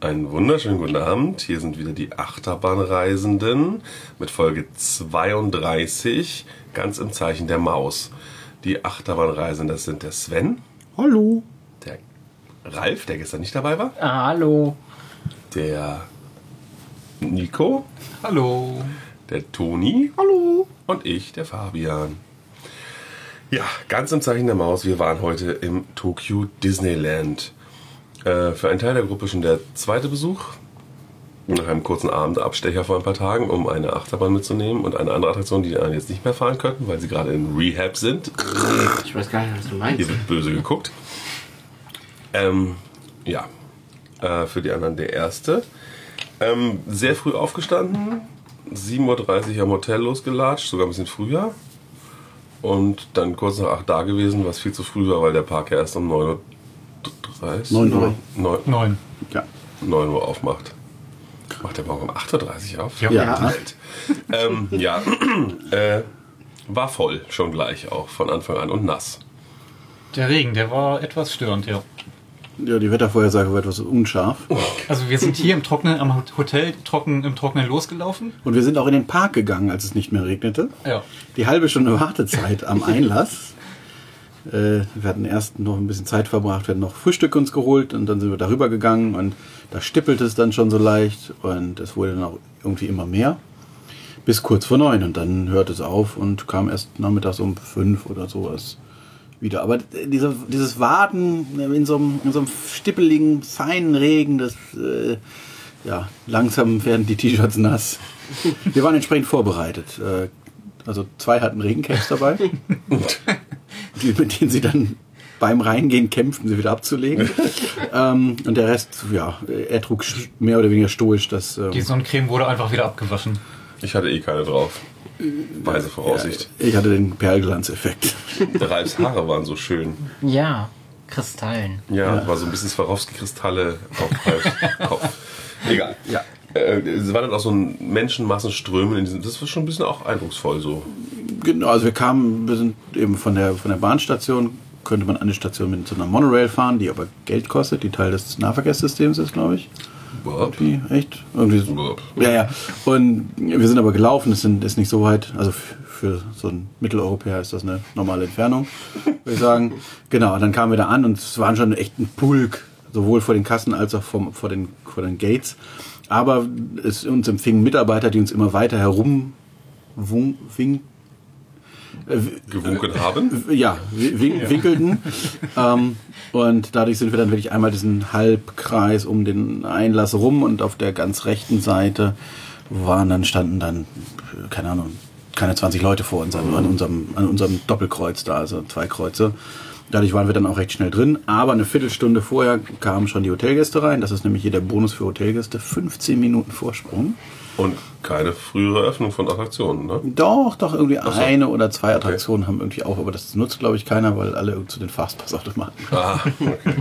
Einen wunderschönen guten Abend. Hier sind wieder die Achterbahnreisenden mit Folge 32, ganz im Zeichen der Maus. Die Achterbahnreisenden, das sind der Sven, Hallo. der Ralf, der gestern nicht dabei war, Ah, hallo. der Nico, Hallo. der Toni Hallo. und ich, der Fabian. Ja, ganz im Zeichen der Maus. Wir waren heute im Tokyo Disneyland. Äh, für einen Teil der Gruppe schon der zweite Besuch. Nach einem kurzen Abendabstecher vor ein paar Tagen, um eine Achterbahn mitzunehmen und eine andere Attraktion, die wir jetzt nicht mehr fahren könnten, weil sie gerade in Rehab sind. Ich weiß gar nicht, was du meinst. Hier wird böse geguckt. Ähm, ja, äh, für die anderen der erste. Ähm, sehr früh aufgestanden, 7.30 Uhr am Hotel losgelatscht, sogar ein bisschen früher. Und dann kurz nach 8 da gewesen, was viel zu früh war, weil der Park ja erst um 9.30 Uhr, 9 Uhr. 9, Neun. Ja. 9 Uhr aufmacht. Macht der morgen um 8.30 Uhr auf? Ja. Ja. Ähm, ja, äh, war voll, schon gleich auch von Anfang an und nass. Der Regen, der war etwas störend, ja. ja, die Wettervorhersage war etwas unscharf. Also wir sind hier im Trockenen, am Hotel trocken, im Trockenen losgelaufen. Und wir sind auch in den Park gegangen, als es nicht mehr regnete. Ja. Die halbe Stunde Wartezeit am Einlass. Äh, wir hatten erst noch ein bisschen Zeit verbracht, wir hatten noch Frühstück uns geholt und dann sind wir darüber gegangen und da stippelte es dann schon so leicht und es wurde dann auch irgendwie immer mehr. Bis kurz vor neun und dann hörte es auf und kam erst nachmittags um fünf oder sowas wieder. Aber diese, dieses Warten in so, einem, in so einem stippeligen, feinen Regen, das, äh, ja, langsam werden die T-Shirts nass. Wir waren entsprechend vorbereitet. Äh, also zwei hatten Regencaps dabei, mit denen sie dann beim Reingehen kämpften, sie wieder abzulegen. ähm, und der Rest, ja, er trug mehr oder weniger stoisch das. Ähm, Die Sonnencreme wurde einfach wieder abgewaschen. Ich hatte eh keine drauf. Weise Voraussicht. ich hatte den Perlglanzeffekt. Der Ralfs Haare waren so schön. Ja, Kristallen. Ja, war so ein bisschen Swarovski-Kristalle auf Ralfs Kopf. Egal. Ja. Äh, es war dann auch so ein Menschenmassenströmen in diesem. Das war schon ein bisschen auch eindrucksvoll so. Genau, also wir kamen, wir sind eben von der, von der Bahnstation, könnte man an die Station mit so einer Monorail fahren, die aber Geld kostet, die Teil des Nahverkehrssystems ist, glaube ich. Burp. Irgendwie, echt? Irgendwie so. Ja, ja. Und wir sind aber gelaufen, sind, ist nicht so weit. Also für so einen Mitteleuropäer ist das eine normale Entfernung, würde ich sagen. Genau, dann kamen wir da an und es waren schon echt ein Pulk, sowohl vor den Kassen als auch vom, vor, den, vor den Gates. Aber es uns empfingen Mitarbeiter, die uns immer weiter herum wun- wink, Gewunken haben. ja, win winkelten. ähm, und dadurch sind wir dann wirklich einmal diesen Halbkreis um den Einlass rum und auf der ganz rechten Seite waren dann, standen dann, keine Ahnung, keine 20 Leute vor uns an, an, unserem, an unserem Doppelkreuz da, also zwei Kreuze. Dadurch waren wir dann auch recht schnell drin. Aber eine Viertelstunde vorher kamen schon die Hotelgäste rein. Das ist nämlich hier der Bonus für Hotelgäste. 15 Minuten Vorsprung. Und keine frühere Öffnung von Attraktionen, ne? Doch, doch, irgendwie so. eine oder zwei Attraktionen haben irgendwie auch, aber das nutzt, glaube ich, keiner, weil alle irgendwie zu den Fastpass-Automaten. Ah, okay.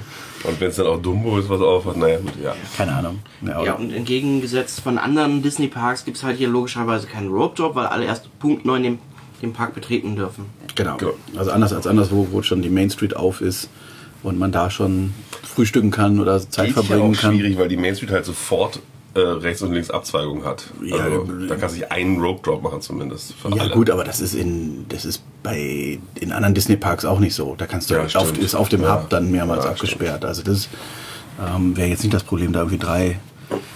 Und wenn es dann auch Dumbo ist, was auf hat, naja, gut, ja. Keine Ahnung. Ja, Ja, und entgegengesetzt von anderen Disney-Parks gibt es halt hier logischerweise keinen Rope-Drop, weil alle erst Punkt 9 den, den Park betreten dürfen. genau. Genau. Also anders als anderswo, wo schon die Main Street auf ist und man da schon frühstücken kann oder Zeit Geht ja verbringen auch kann. schwierig, weil die Main Street halt sofort äh, rechts und links Abzweigung hat. Ja, Also, äh, da kannst du einen Rope Drop machen zumindest. Ja alle. gut, aber das ist in das ist bei in anderen Disney Parks auch nicht so. Da kannst du Ja, auf, stimmt. ist auf dem Ja. Hub dann mehrmals Ja, abgesperrt. Also das ähm, wäre jetzt nicht das Problem, da irgendwie drei,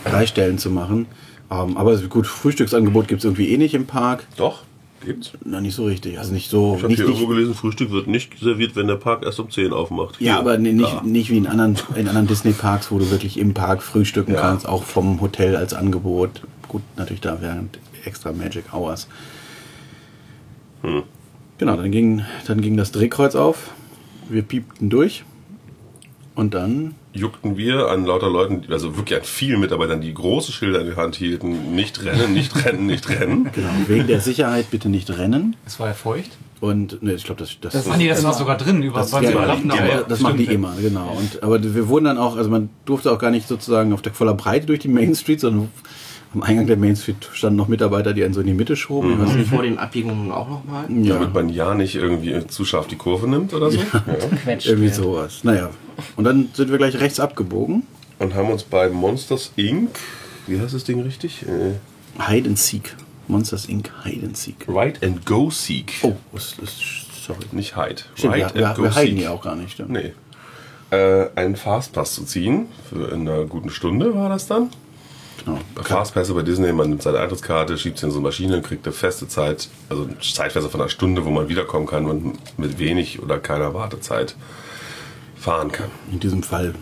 drei Stellen zu machen. Ähm, aber gut, Frühstücksangebot gibt es irgendwie eh nicht im Park. Doch, gibt's. Na, nicht so richtig. Also nicht so. Ich habe nicht, hier irgendwo gelesen, Frühstück wird nicht serviert, wenn der Park erst um 10 aufmacht. ja, Hier, aber ni- nicht, da. nicht wie in anderen, in anderen Disney-Parks, wo du wirklich im Park frühstücken Ja. kannst, auch vom Hotel als Angebot. Gut, natürlich da während extra Magic Hours. Hm. Genau, dann ging, dann ging das Drehkreuz auf. Wir piepten durch. Und dann, Juckten wir an lauter Leuten, also wirklich an vielen Mitarbeitern, die große Schilder in die Hand hielten, nicht rennen, nicht rennen, nicht rennen. genau, wegen der Sicherheit bitte nicht rennen. Es war ja feucht. Und ne, ich glaube, das, das, Ah nee, das war sogar drin. Über, Das, waren ja, das, aber das machen die immer, genau. Und, aber wir wurden dann auch, also man durfte auch gar nicht sozusagen auf der voller Breite durch die Main Street, sondern am Eingang der Main Street standen noch Mitarbeiter, die einen so in die Mitte schoben. Weiß nicht, Vor den Abbiegungen auch nochmal. ja, Damit man ja nicht irgendwie zu scharf die Kurve nimmt oder so. Ja. Quetscht irgendwie wird. sowas. Naja, und dann sind wir gleich rechts abgebogen. und haben uns bei Monsters Inc. Wie heißt das Ding richtig? Äh, Hide and Seek. Monsters Inc. Hide and Seek. Ride and Go Seek. Oh, das ist, sorry. Nicht Hide. Stimmt, Ride wir, wir, and Go wir hiden Seek. ja auch gar nicht. Stimmt. Nee. Äh, einen Fastpass zu ziehen. Für in einer guten Stunde war das dann. Genau. Fastpässe bei Disney, man nimmt seine Eintrittskarte, schiebt sie in so eine Maschine, kriegt eine feste Zeit, also Zeitfenster von einer Stunde, wo man wiederkommen kann und mit wenig oder keiner Wartezeit fahren kann. In diesem Fall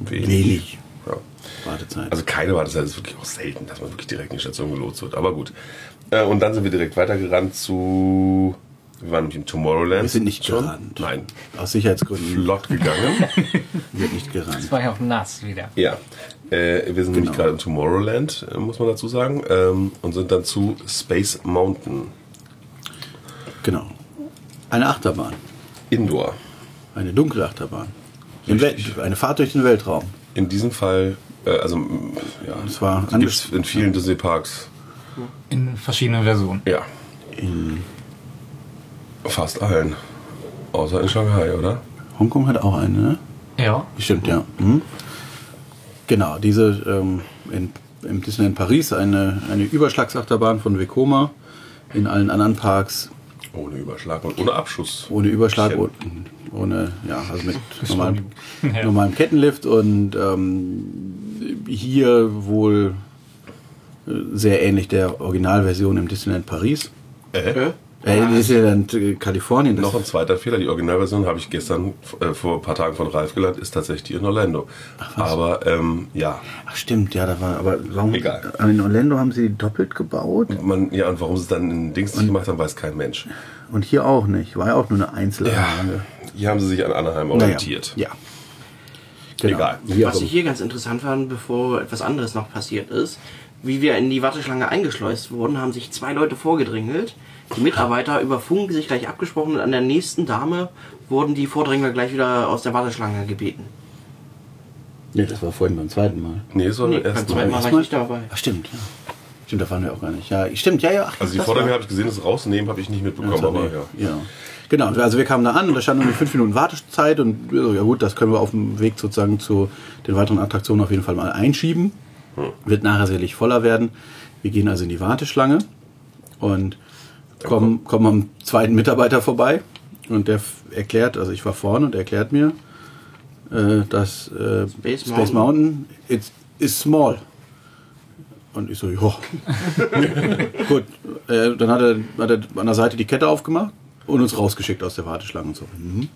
Wenig. wenig, Ja. Wartezeit. Also keine Wartezeit ist wirklich auch selten, dass man wirklich direkt in die Station gelotst wird. Aber gut. Äh, und dann sind wir direkt weitergerannt zu. Wir waren nämlich im Tomorrowland. Wir sind nicht schon. gerannt. Nein. Aus Sicherheitsgründen Flott gegangen. wird nicht gerannt. Es war ja auch nass wieder. ja. Äh, wir sind nämlich Genau. gerade im Tomorrowland, äh, muss man dazu sagen. Ähm, und sind dann zu Space Mountain. Genau. Eine Achterbahn. Indoor. Eine dunkle Achterbahn. Im Richtig. Welt, eine Fahrt durch den Weltraum. In diesem Fall, äh, also, ja. Das war Gibt es in vielen Disney-Parks. In verschiedenen Versionen. Ja. in Fast allen. Außer in Shanghai, oder? Hongkong hat auch eine, ne? Ja. Stimmt, ja. Mhm. Genau, diese ähm, in, im Disneyland Paris eine, eine Überschlagsachterbahn von Vekoma. In allen anderen Parks Ohne Überschlag und ohne Abschuss. ohne Überschlag, ohne, ohne ja, also mit normalem, normalem Kettenlift und ähm, hier wohl äh, sehr ähnlich der Originalversion im Disneyland Paris. Äh? Äh, Disneyland äh, Kalifornien. Das Noch ein zweiter Fehler. Die Originalversion habe ich gestern äh, vor ein paar Tagen von Ralf gelernt, ist tatsächlich in Orlando. Aber ähm, ja, Ach stimmt, ja, da war, aber warum? Egal. In Orlando haben sie die doppelt gebaut man, ja, und warum sie es dann in Dings nicht gemacht haben, weiß kein Mensch. und hier auch nicht. War ja auch nur eine Einzelanlage. Hier haben sie sich an Anaheim orientiert. Ja. Genau. Egal. Wie auch Was ich hier ganz interessant fand, bevor etwas anderes noch passiert ist, wie wir in die Warteschlange eingeschleust wurden, haben sich zwei Leute vorgedrängelt. Die Mitarbeiter über Funk sich gleich abgesprochen und an der nächsten Dame wurden die Vordrängler gleich wieder aus der Warteschlange gebeten. Nee, das war vorhin beim zweiten Mal. Nee, war Nee, nee, beim zweiten Mal war ich nicht dabei. Ach stimmt, ja. Stimmt, da waren wir auch gar nicht. Ja, stimmt, ja, ja. Ach, Also die war- habe ich gesehen, das Rausnehmen habe ich nicht mitbekommen, war- aber ja. ja. Genau, also wir kamen da an und da stand nur fünf Minuten Wartezeit und wir so, ja gut, das können wir auf dem Weg sozusagen zu den weiteren Attraktionen auf jeden Fall mal einschieben. Wird nachher sicherlich voller werden. Wir gehen also in die Warteschlange und kommen, kommen am zweiten Mitarbeiter vorbei und der erklärt, also ich war vorne und er erklärt mir, äh, dass äh, Space Space Mountain it's, is small. Und ich so, ja. Gut, äh, dann hat er, hat er an der Seite die Kette aufgemacht und uns rausgeschickt aus der Warteschlange und so. Mhm.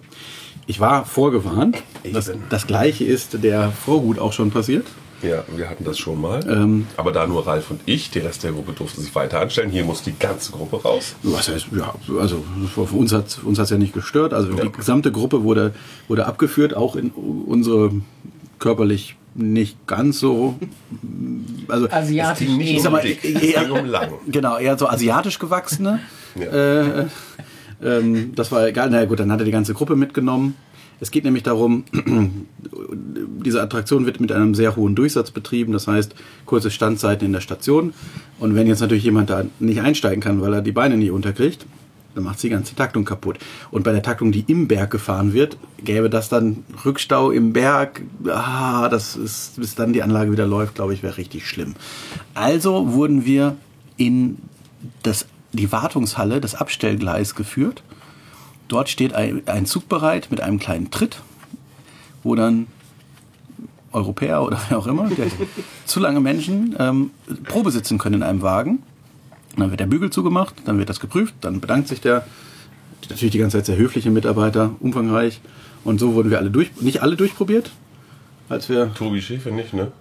Ich war vorgewarnt. Das, das gleiche ist der Vorhut auch schon passiert. Ja, wir hatten das schon mal. Ähm. aber da nur Ralf und ich, der Rest der Gruppe durfte sich weiter anstellen. Hier musste die ganze Gruppe raus. Was heißt, ja, also für uns hat uns hat's ja nicht gestört. Also die gesamte Gruppe wurde, wurde abgeführt, auch in unsere körperlich nicht ganz so. Also Asiatisch Nicht Ich sag mal, dick, eher- darum lang. Genau, eher so asiatisch gewachsene. Ja. Äh, ähm, das war egal. Na gut, dann hat er die ganze Gruppe mitgenommen. Es geht nämlich darum, diese Attraktion wird mit einem sehr hohen Durchsatz betrieben, das heißt kurze Standzeiten in der Station. Und wenn jetzt natürlich jemand da nicht einsteigen kann, weil er die Beine nicht unterkriegt, dann macht die ganze Taktung kaputt. Und bei der Taktung, die im Berg gefahren wird, gäbe das dann Rückstau im Berg. Ah, das ist, bis dann die Anlage wieder läuft, glaube ich, wäre richtig schlimm. Also wurden wir in das, die Wartungshalle, das Abstellgleis geführt. Dort steht ein, ein Zug bereit mit einem kleinen Tritt, wo dann Europäer oder wer auch immer, der, zu lange Menschen, ähm, Probe sitzen können in einem Wagen. Und dann wird der Bügel zugemacht, dann wird das geprüft, dann bedankt sich der, natürlich die ganze Zeit sehr höfliche Mitarbeiter, umfangreich. Und so wurden wir alle durch, nicht alle durchprobiert, als wir, Tobi Schäfer nicht, ne?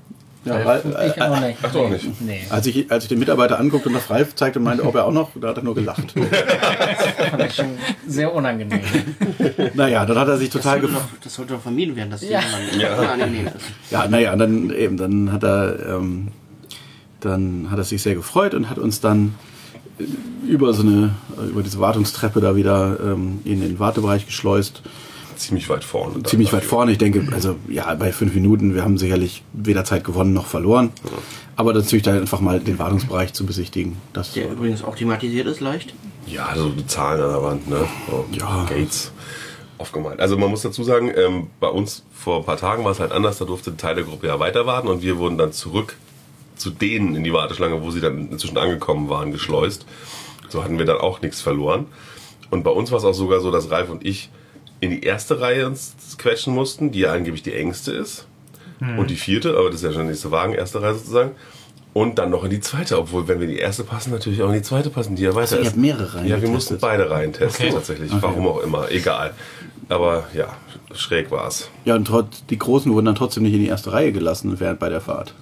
Ja, weil, Ich auch nicht. Ach, doch nicht. Nee. als ich, als ich den Mitarbeiter anguckte und nach Ralf zeigte und meinte, ob er auch noch, da hat er nur gelacht. Fand ich schon sehr unangenehm. naja, dann hat er sich Das total gefreut. das sollte doch vermieden werden, dass Ja. jemand ja. angenehm ist. Ja, naja, dann eben, dann hat er, ähm, dann hat er sich sehr gefreut und hat uns dann äh, über so eine, äh, über diese Wartungstreppe da wieder ähm, in den Wartebereich geschleust. Ziemlich weit vorne. dann Ziemlich weit vorne. Ich denke, also ja, bei fünf Minuten, wir haben sicherlich weder Zeit gewonnen noch verloren. Aber natürlich da einfach mal den Wartungsbereich zu besichtigen. Das Der übrigens auch thematisiert ist leicht. Ja, so die Zahlen an der Wand, ne? Ja. Gates. aufgemalt. Also man muss dazu sagen, ähm, bei uns vor ein paar Tagen war es halt anders, da durfte ein Teil der Gruppe ja weiter warten und wir wurden dann zurück zu denen in die Warteschlange, wo sie dann inzwischen angekommen waren, geschleust. So hatten wir dann auch nichts verloren. Und bei uns war es auch sogar so, dass Ralf und ich in die erste Reihe uns quetschen mussten, die ja angeblich die engste ist. Und die vierte, aber das ist ja schon der nächste Wagen, erste Reihe sozusagen. Und dann noch in die zweite, obwohl, wenn wir in die erste passen, natürlich auch in die zweite passen, die ja weiter ihr ist. habt mehrere Reihen Ja, wir getestet? mussten beide Reihen testen, Okay. tatsächlich. Warum auch immer, egal. Aber ja, schräg war's. Ja, und trotz, die Großen wurden dann trotzdem nicht in die erste Reihe gelassen während bei der Fahrt.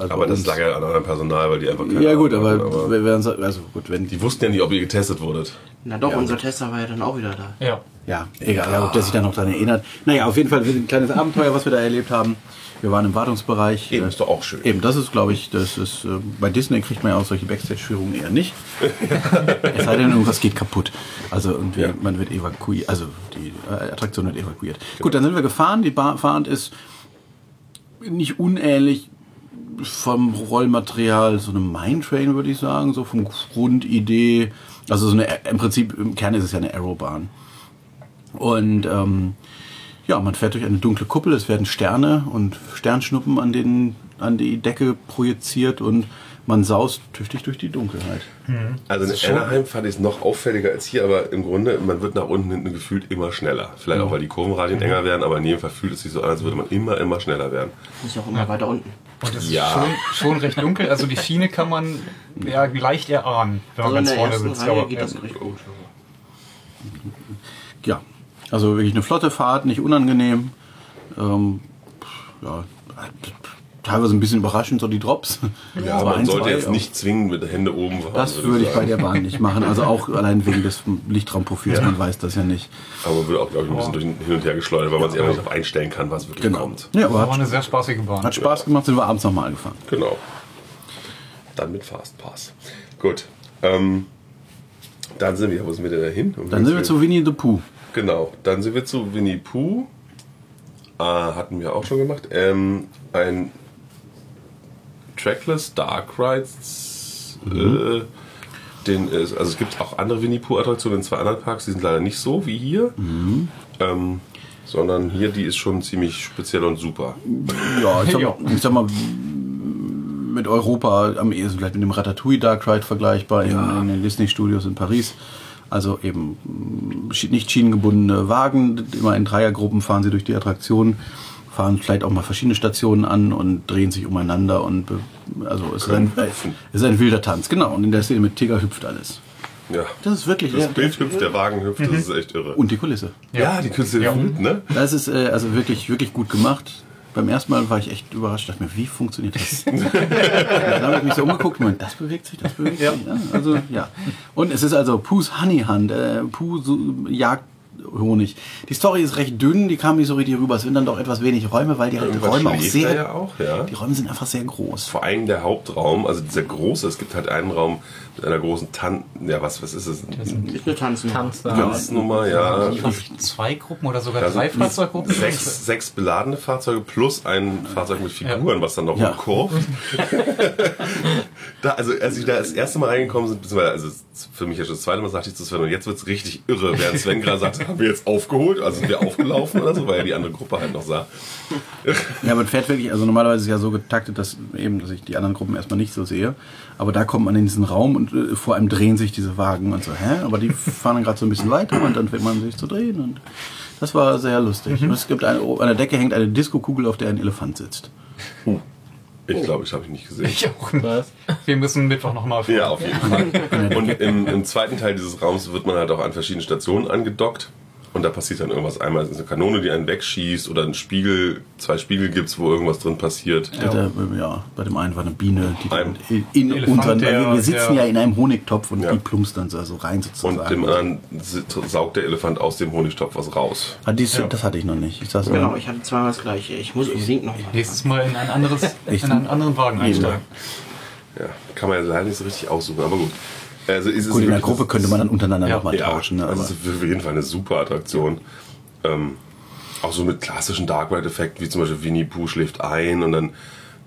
Also Aber das lag ja an eurem Personal, weil die einfach keine Ja gut, aber, hatten, wenn- wenn- also gut, wenn die wussten ja nicht, ob ihr getestet wurdet. Na doch, Ja. unser Tester war ja dann auch wieder da. Ja. Ja, egal, ja, ob der sich dann noch daran erinnert. Naja, auf jeden Fall ein kleines Abenteuer, was wir da erlebt haben. Wir waren im Wartungsbereich. Eben, ist doch auch schön. Eben, das ist, glaube ich, das ist, äh, bei Disney kriegt man ja auch solche Backstage-Führungen eher nicht. es sei denn, irgendwas geht kaputt. Also irgendwie, Ja. man wird evakuiert, also die äh, Attraktion wird evakuiert. Gut, dann sind wir gefahren. Die Ba- Fahrt ist nicht unähnlich vom Rollmaterial, so eine Mine Train, würde ich sagen, so vom Grundidee. Also so eine, im Prinzip, im Kern ist es ja eine Aerobahn. Und ähm, ja, man fährt durch eine dunkle Kuppel, es werden Sterne und Sternschnuppen an, den, an die Decke projiziert und man saust tüchtig durch die Dunkelheit. Also in Anaheim fand ich es noch auffälliger als hier, aber im Grunde, man wird nach unten hinten gefühlt immer schneller. Vielleicht auch, weil die Kurvenradien enger werden, aber in jedem Fall fühlt es sich so an, als würde man immer, immer schneller werden. Ist ja auch immer weiter unten. Und es Ja. ist schon, schon recht dunkel. Also die Schiene kann man ja leicht erahnen, wenn man Also in ganz vorne sitzt. Reihe Aber, geht ja. das recht gut. Ja, also wirklich eine flotte Fahrt, nicht unangenehm. Ähm, ja, teilweise ein bisschen überraschend, so die Drops. Ja, Aber man sollte zwei jetzt auch. nicht zwingen mit den Händen oben fahren. Das würde ich bei der Bahn nicht machen. Also auch allein wegen des Lichtraumprofils, man weiß das ja nicht. Aber man wird auch, glaube ich, ein bisschen durch hin und her geschleudert, weil man sich einfach nicht darauf einstellen kann, was wirklich kommt. Ja, aber hat, eine sehr spaßige Bahn. hat Spaß gemacht, sind wir abends nochmal gefahren. Genau. Dann mit Fastpass. Gut. Ähm, dann sind wir, wo sind wir denn da hin? Um Dann sind wir zu Winnie the Pooh. Genau, dann sind wir zu Winnie Pooh. Ah, hatten wir auch schon gemacht. Ähm, ein Trackless Dark Rides. Äh, den ist, also es gibt auch andere Winnie Pooh Attraktionen in zwei anderen Parks, die sind leider nicht so wie hier. Ähm, sondern hier, die ist schon ziemlich speziell und super. Ja, ich sag, Ja. ich sag mal, mit Europa am ehesten vielleicht mit dem Ratatouille Dark Ride vergleichbar in, in den Disney Studios in Paris. Also eben schi- nicht schienengebundene Wagen, immer in Dreiergruppen fahren sie durch die Attraktion, fahren vielleicht auch mal verschiedene Stationen an und drehen sich umeinander und be- also es ist ein, es ist ein wilder Tanz, genau. Und in der Szene mit Tigger hüpft alles. Ja. Das ist wirklich Das ja, Bild hüpft, der Wagen hüpft, das ist echt irre. und die Kulisse. ja, die Künstler Ja. ja. ne? Das ist äh, also wirklich, wirklich gut gemacht. Beim ersten Mal war ich echt überrascht, dachte mir, wie funktioniert das? dann habe ich mich so umgeguckt und meinte, das bewegt sich, das bewegt sich. Ja, also, ja. Und es ist also Pooh's Honey Hunt, äh, Pooh so, jagt Honig. Die Story ist recht dünn, die kam nicht so richtig rüber. Es sind dann doch etwas wenig Räume, weil die halt Räume auch sehr, ja auch, ja. die Räume sind einfach sehr groß. Vor allem der Hauptraum, also dieser große, es gibt halt einen Raum mit einer großen Tan ja was, was ist es? Ist eine Tanznummer. Tanz da. Tanznummer, ja. Zwei Gruppen oder sogar Da drei Fahrzeuggruppen. Sechs, sechs beladene Fahrzeuge plus ein Fahrzeug mit Figuren, was dann noch Ja. rumkurvt. da, also als ich da das erste Mal reingekommen bin, beziehungsweise also für mich ja schon das zweite Mal sagte ich zu Sven, und jetzt wird's richtig irre, während Sven gerade sagt, haben wir jetzt aufgeholt, also sind wir aufgelaufen oder so, weil er die andere Gruppe halt noch sah. Ja, man fährt wirklich, also normalerweise ist es ja so getaktet, dass eben, dass ich die anderen Gruppen erstmal nicht so sehe. Aber da kommt man in diesen Raum und äh, vor allem drehen sich diese Wagen und so, hä? Aber die fahren dann gerade so ein bisschen weiter und dann fängt man sich zu drehen und das war sehr lustig. Und es gibt eine, an der Decke hängt eine Diskokugel, auf der ein Elefant sitzt. Ich glaube, ich habe ich nicht gesehen. Ich auch nicht. Was? Wir müssen Mittwoch nochmal fahren. Ja, auf jeden Fall. Und im, im zweiten Teil dieses Raums wird man halt auch an verschiedenen Stationen angedockt. Und da passiert dann irgendwas. Einmal ist eine Kanone, die einen wegschießt oder ein Spiegel, zwei Spiegel gibt's, wo irgendwas drin passiert. Ja. Der, ja, bei dem einen war eine Biene, die Ein dann in Elefant, unseren, der- wir sitzen ja in einem Honigtopf und Ja. die plumpst dann so so rein sozusagen. Und dem anderen saugt der Elefant aus dem Honigtopf was raus. Ah, dies, Das hatte ich noch nicht. Ich saß Genau, ich hatte zweimal das gleiche. Ich muss unbedingt noch mal. Nächstes Mal in ein anderes, in einen anderen Wagen einsteigen. Ja, kann man ja leider nicht so richtig aussuchen, aber gut. Also ist es Gut, in der Gruppe könnte man dann untereinander Ja. nochmal ja, tauschen. Ne? also es ist auf jeden Fall eine super Attraktion. Ähm, auch so mit klassischen Dark Ride Effekten, wie zum Beispiel Winnie Pooh schläft ein und dann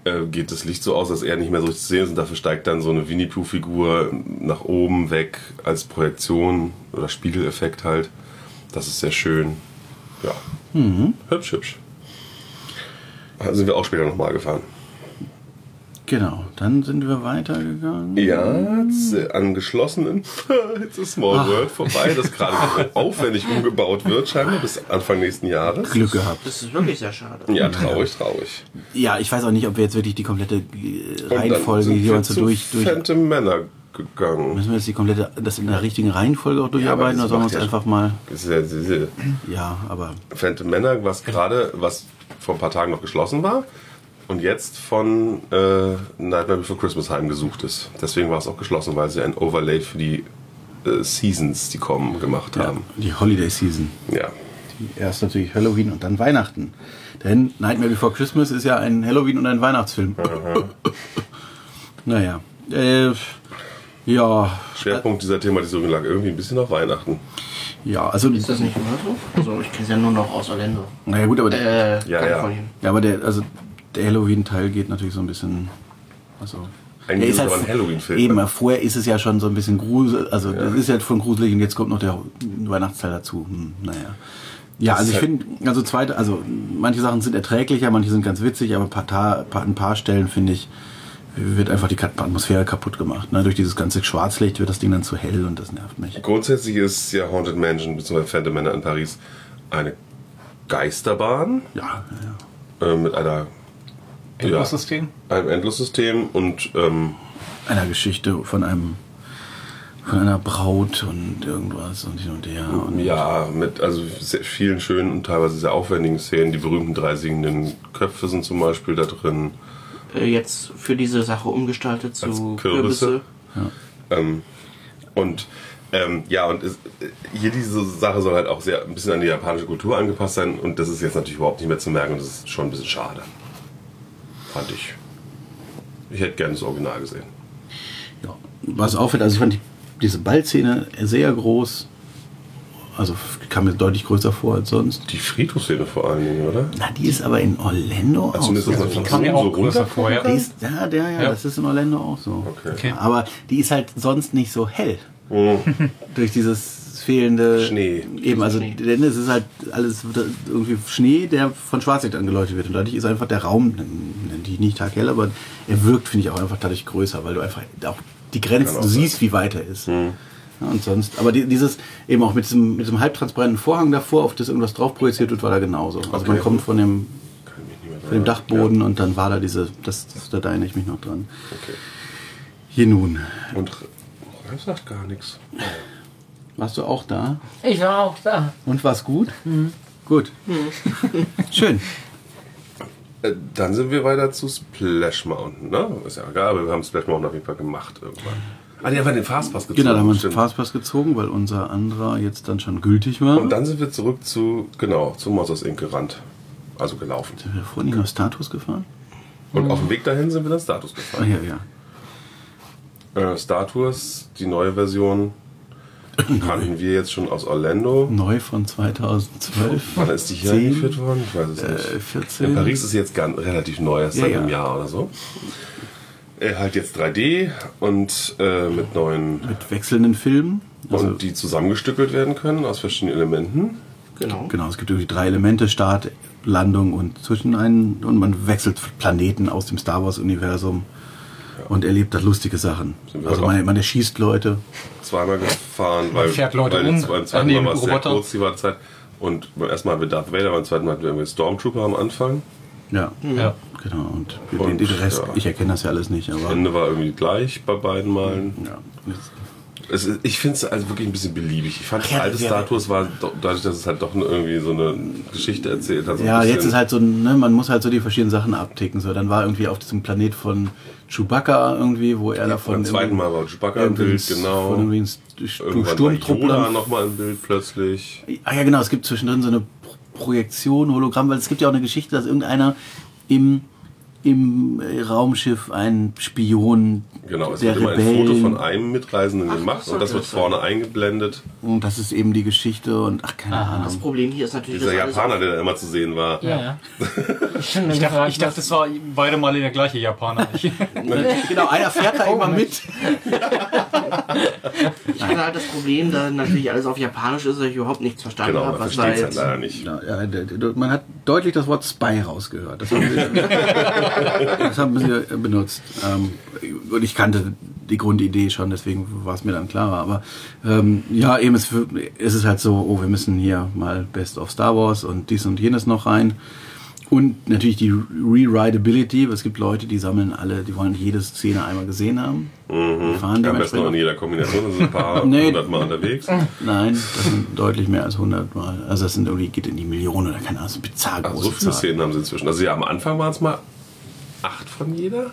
äh, geht das Licht so aus, dass er nicht mehr so richtig zu sehen ist und dafür steigt dann so eine Winnie Pooh Figur nach oben weg als Projektion oder Spiegeleffekt halt. Das ist sehr schön. Ja. Hübsch, hübsch. Da sind wir auch später nochmal gefahren. Genau, dann sind wir weitergegangen. Ja, jetzt, äh, an geschlossenen It's a Small World vorbei, das gerade so aufwendig umgebaut wird, scheinbar bis Anfang nächsten Jahres. Glück gehabt. Das ist wirklich sehr schade. Ja, traurig, traurig. Ja, ich weiß auch nicht, ob wir jetzt wirklich die komplette äh, Und Reihenfolge hier wir uns so zu durch, durch. Phantom Männer gegangen. Müssen wir jetzt die komplette, das in der richtigen Reihenfolge auch durcharbeiten das oder sollen wir uns ja einfach mal. Das ist ja diese Ja, aber Phantom Männer, was gerade, was vor ein paar Tagen noch geschlossen war und jetzt von äh, Nightmare Before Christmas heimgesucht ist. Deswegen war es auch geschlossen, weil sie ein Overlay für die äh, Seasons, die kommen, gemacht ja, haben. die Holiday Season. Ja. Die erst natürlich Halloween und dann Weihnachten. Denn Nightmare Before Christmas ist ja ein Halloween und ein Weihnachtsfilm. naja. Äh, ja. Schwerpunkt dieser Thematisierung lag irgendwie ein bisschen auf Weihnachten. Ja, also. Ist das nicht immer so? Also ich kenne es ja nur noch aus Orlando. Naja, gut, aber der, Äh, Ja, Kalifornien. ja, aber der, also der Halloween-Teil geht natürlich so ein bisschen. Also. Eigentlich ist es aber ein Halloween-Film. Eben, vorher ist es ja schon so ein bisschen grusel, also das ist ja schon gruselig und jetzt kommt noch der Weihnachtsteil dazu. Hm, naja. Ja, Das also ich halt- finde, also zweite, also manche Sachen sind erträglicher, manche sind ganz witzig, aber ein paar, ein paar Stellen finde ich, wird einfach die Atmosphäre kaputt gemacht. Ne? Durch dieses ganze Schwarzlicht wird das Ding dann zu hell und das nervt mich. Grundsätzlich ist ja Haunted Mansion bzw. Phantom Männer in Paris eine Geisterbahn Ja, ja, ja. äh, mit einer ja, Endlossystem? einem Endlossystem und ähm, Einer Geschichte von einem von einer Braut und irgendwas und hin und her. Und ja, mit also sehr vielen schönen und teilweise sehr aufwendigen Szenen. Die berühmten drei singenden Köpfe sind zum Beispiel da drin. Äh, jetzt für diese Sache umgestaltet zu Als Kürbisse. Kürbisse. Ähm, und ähm, ja, und es, hier diese Sache soll halt auch sehr ein bisschen an die japanische Kultur angepasst sein und das ist jetzt natürlich überhaupt nicht mehr zu merken und das ist schon ein bisschen schade. Fand ich. Ich hätte gerne das Original gesehen. Ja, was auffällt, also ich fand die, diese Ballszene sehr groß. Also kam mir deutlich größer vor als sonst. Die Friedhofsszene vor allen Dingen, oder? Na, die ist aber in Orlando auch Zumindest so. ist das Die kam mir auch größer vor, ja. Die ist, ja, der, ja, Ja. das ist in Orlando auch so. Okay. Okay. Aber die ist halt sonst nicht so hell. Durch dieses fehlende Schnee. Eben, also Schnee. denn es ist halt alles irgendwie Schnee, der von Schwarzlicht angeleuchtet wird. Und dadurch ist einfach der Raum, die nicht taghell, aber er wirkt, finde ich, auch einfach dadurch größer, weil du einfach auch die Grenzen, auch du sein. siehst, wie weit er ist. Ja, und sonst, aber die, dieses, eben auch mit diesem, mit diesem halbtransparenten Vorhang davor, auf das irgendwas drauf projiziert wird, war da genauso. Also Okay. man kommt von dem, ich von dem Dachboden und dann war da diese, das, das da erinnere ich mich noch dran. Okay. Hier nun, Und Ralf sagt gar nichts. Warst du auch da? Ich war auch da. Und war's gut? Gut. Schön. Äh, Dann sind wir weiter zu Splash Mountain, ne? Ist ja egal, aber wir haben Splash Mountain auf jeden Fall gemacht irgendwann. Ah, die haben wir den Fastpass gezogen. Genau, da haben wir uns den. Fastpass gezogen, weil unser anderer jetzt dann schon gültig war. Und dann sind wir zurück zu, genau, zu Monsters Inc. gerannt. Also gelaufen. sind wir vorhin noch Status gefahren? Und auf dem Weg dahin sind wir dann Status Ah, gefahren. ja, ja. Äh, Star Tours, die neue Version, kannten wir jetzt schon aus Orlando. Neu von 2012. Wann ist die hier 10, eingeführt worden? Ich weiß es nicht. Äh, 14. In Paris ist jetzt ganz, relativ neu, erst Ja, seit ja. einem Jahr oder so. Äh, halt jetzt 3D und äh, mit neuen Mit wechselnden Filmen. Also, und die zusammengestückelt werden können aus verschiedenen Elementen. Genau. genau, es gibt irgendwie drei Elemente, Start, Landung und zwischen einen. Und man wechselt Planeten aus dem Star Wars-Universum und erlebt da lustige Sachen. Also man, man erschießt Leute. Zweimal gefahren, weil, fährt Leute weil um, beim zweiten an Mal dem war es sehr Roboter. kurz die Wartezeit. Und beim ersten Mal hatten wir Darth Vader, beim zweiten Mal hatten wir Stormtrooper am Anfang. Ja, Ja. genau. Und, Und, den, den Rest, ja. ich erkenne das ja alles nicht, aber. Ende war irgendwie gleich bei beiden Malen. Ja. Es ist, ich finde es also wirklich ein bisschen beliebig. Ich fand, Ja, alte ja. Star Tours war dadurch, dass es halt doch irgendwie so eine Geschichte erzählt hat. So Ja, jetzt ist halt so, ne, man muss halt so die verschiedenen Sachen abticken. So, dann war irgendwie auf diesem Planet von Chewbacca irgendwie, wo er davon. Beim zweiten Mal war Chewbacca im Bild, genau. Von irgendwie Irgendwann Sturmtruppler. Nochmal im Bild plötzlich. Ah ja, genau, es gibt zwischendrin so eine Pro- Projektion, Hologramm, weil es gibt ja auch eine Geschichte, dass irgendeiner im im äh, Raumschiff ein Spion Genau, es der wird immer ein Rebellen. Foto von einem Mitreisenden Ach, gemacht das und das wird das sein. vorne eingeblendet. Und das ist eben die Geschichte und ach, keine Das Ahnung. Problem hier ist natürlich, Dieser Japaner, der da immer zu sehen war. Ja. Ich, schon Ich dachte, ich dachte, es war beide Male der gleiche Japaner. Genau, einer fährt da immer mit. Ich hatte halt das Problem, da natürlich alles auf Japanisch ist, dass ich überhaupt nichts verstanden Genau, habe, man was da halt jetzt. leider nicht. Ja, ja, man hat deutlich das Wort Spy rausgehört. Das haben wir, das haben wir benutzt. Ähm, und ich kannte die Grundidee schon, deswegen war es mir dann klarer. Aber ähm, ja, eben es, es ist halt so, oh, wir müssen hier mal Best of Star Wars und dies und jenes noch rein. Und natürlich die Rewritability. Es gibt Leute, die sammeln alle, die wollen jede Szene einmal gesehen haben. Die fahren Am besten noch in jeder Kombination, das sind ein paar hundert Mal unterwegs. Nein, das sind deutlich mehr als 100 Mal. Also das sind irgendwie, geht in die Millionen oder keine Ahnung, das ist bizarr Ach, große so viele Zahl. Szenen haben sie inzwischen. Also ja, am Anfang waren es mal acht von jeder.